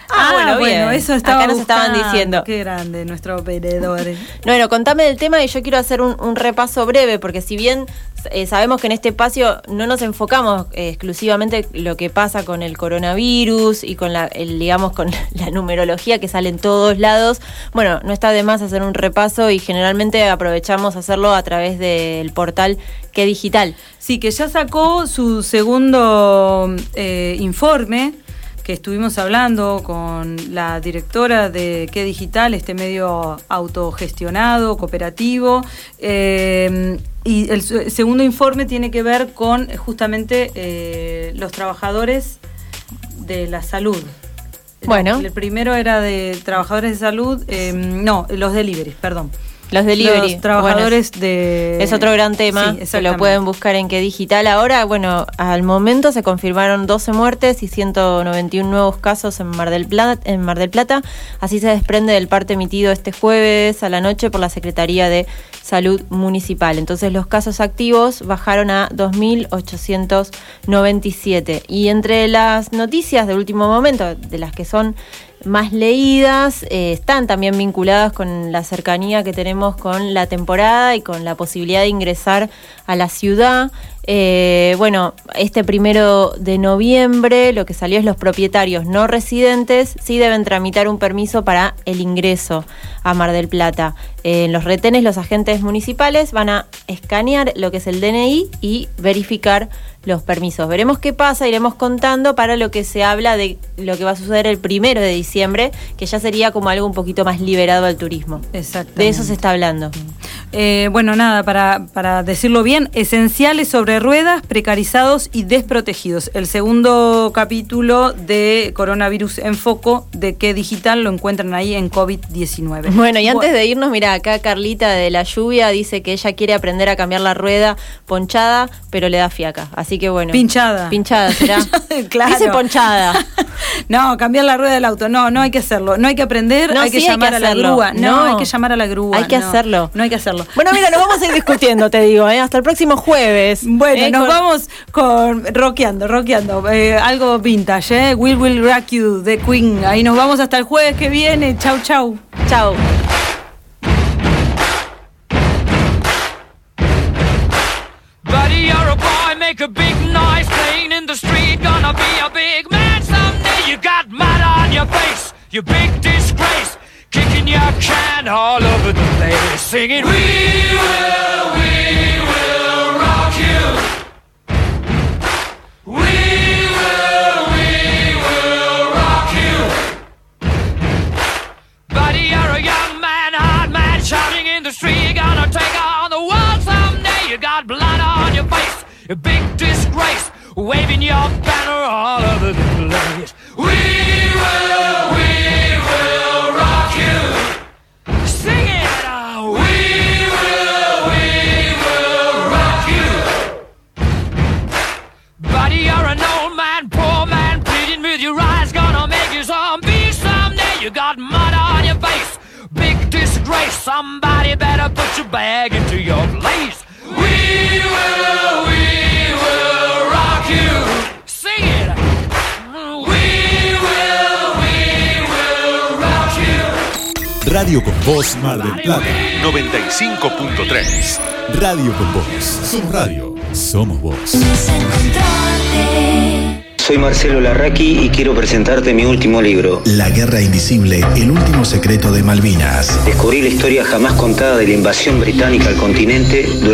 Ah, bueno, bien. eso estaba Acá nos estaban diciendo. Qué grande nuestro operador. Bueno, contame del tema y yo quiero hacer un, un repaso breve, porque si bien eh, sabemos que en este espacio no nos enfocamos eh, exclusivamente lo que pasa con el coronavirus y con la, el, digamos, con la numerología que sale en todos lados, bueno, no está de más hacer un repaso y generalmente aprovechamos hacerlo a través del portal Que Digital. Sí, que ya sacó su segundo eh, informe que estuvimos hablando con la directora de Qué Digital, este medio autogestionado, cooperativo. eh, y el segundo informe tiene que ver con eh, justamente eh, los trabajadores de la salud. Bueno. El primero era de trabajadores de salud, eh, no, los deliveries, perdón. Los delivery. Los trabajadores Bueno, de... Es otro gran tema, Sí, se lo pueden buscar en qué digital. Ahora, bueno, al momento se confirmaron 12 muertes y 191 nuevos casos en Mar del Plata, en Mar del Plata. Así se desprende del parte emitido este jueves a la noche por la Secretaría de Salud Municipal. Entonces los casos activos bajaron a 2.897. Y entre las noticias del último momento, de las que son más leídas, eh, están también vinculadas con la cercanía que tenemos con la temporada y con la posibilidad de ingresar a la ciudad. Eh, bueno, este primero de noviembre lo que salió es los propietarios no residentes sí deben tramitar un permiso para el ingreso a Mar del Plata. Eh, en los retenes los agentes municipales van a escanear lo que es el DNI y verificar los permisos. Veremos qué pasa, iremos contando para lo que se habla de lo que va a suceder el primero de diciembre, que ya sería como algo un poquito más liberado al turismo. Exacto. De eso se está hablando. Eh, bueno, nada, para, para decirlo bien, esenciales sobre ruedas, precarizados y desprotegidos. El segundo capítulo de Coronavirus en Foco de qué digital lo encuentran ahí en COVID-19. Bueno, y antes de irnos, mira, acá Carlita de la lluvia dice que ella quiere aprender a cambiar la rueda ponchada, pero le da fiaca. Así que bueno. Pinchada. Pinchada, será. Claro. Dice ponchada. No, cambiar la rueda del auto. No, no hay que hacerlo. No hay que aprender, No, hay que sí hay llamar que a la grúa. No, No. hay que llamar a la grúa. Hay que no. hacerlo. No hay que hacerlo. Bueno, mira, nos vamos a ir discutiendo, te digo, ¿eh? hasta el próximo jueves. Bueno, ¿eh? nos Con- vamos con rockeando, rockeando. Eh, algo vintage, ¿eh? Will Will Rock You de Queen. Ahí nos vamos hasta el jueves que viene. Chau, chau. Chau. Buddy, you're a boy, make a big noise playing in the street. Gonna be a big man someday. You got mud on your face, you big disgrace. Kicking your can all over the place, singing, We will, we will rock you. We will, we will rock you. Buddy, you're a young man, hard man, shouting in the street. You're gonna take on the world someday. You got blood on your face, a big disgrace, waving your banner all over the place. We will, we Somebody better put your bag into your place. We will, we will rock you. Sing it. We will, we will rock you. Radio con Voz Mar del Plata. 95.3. Radio con Voz. Somos radio. Somos vos. Soy Marcelo Larraqui y quiero presentarte mi último libro. La Guerra Invisible, el último secreto de Malvinas. Descubrí la historia jamás contada de la invasión británica al continente durante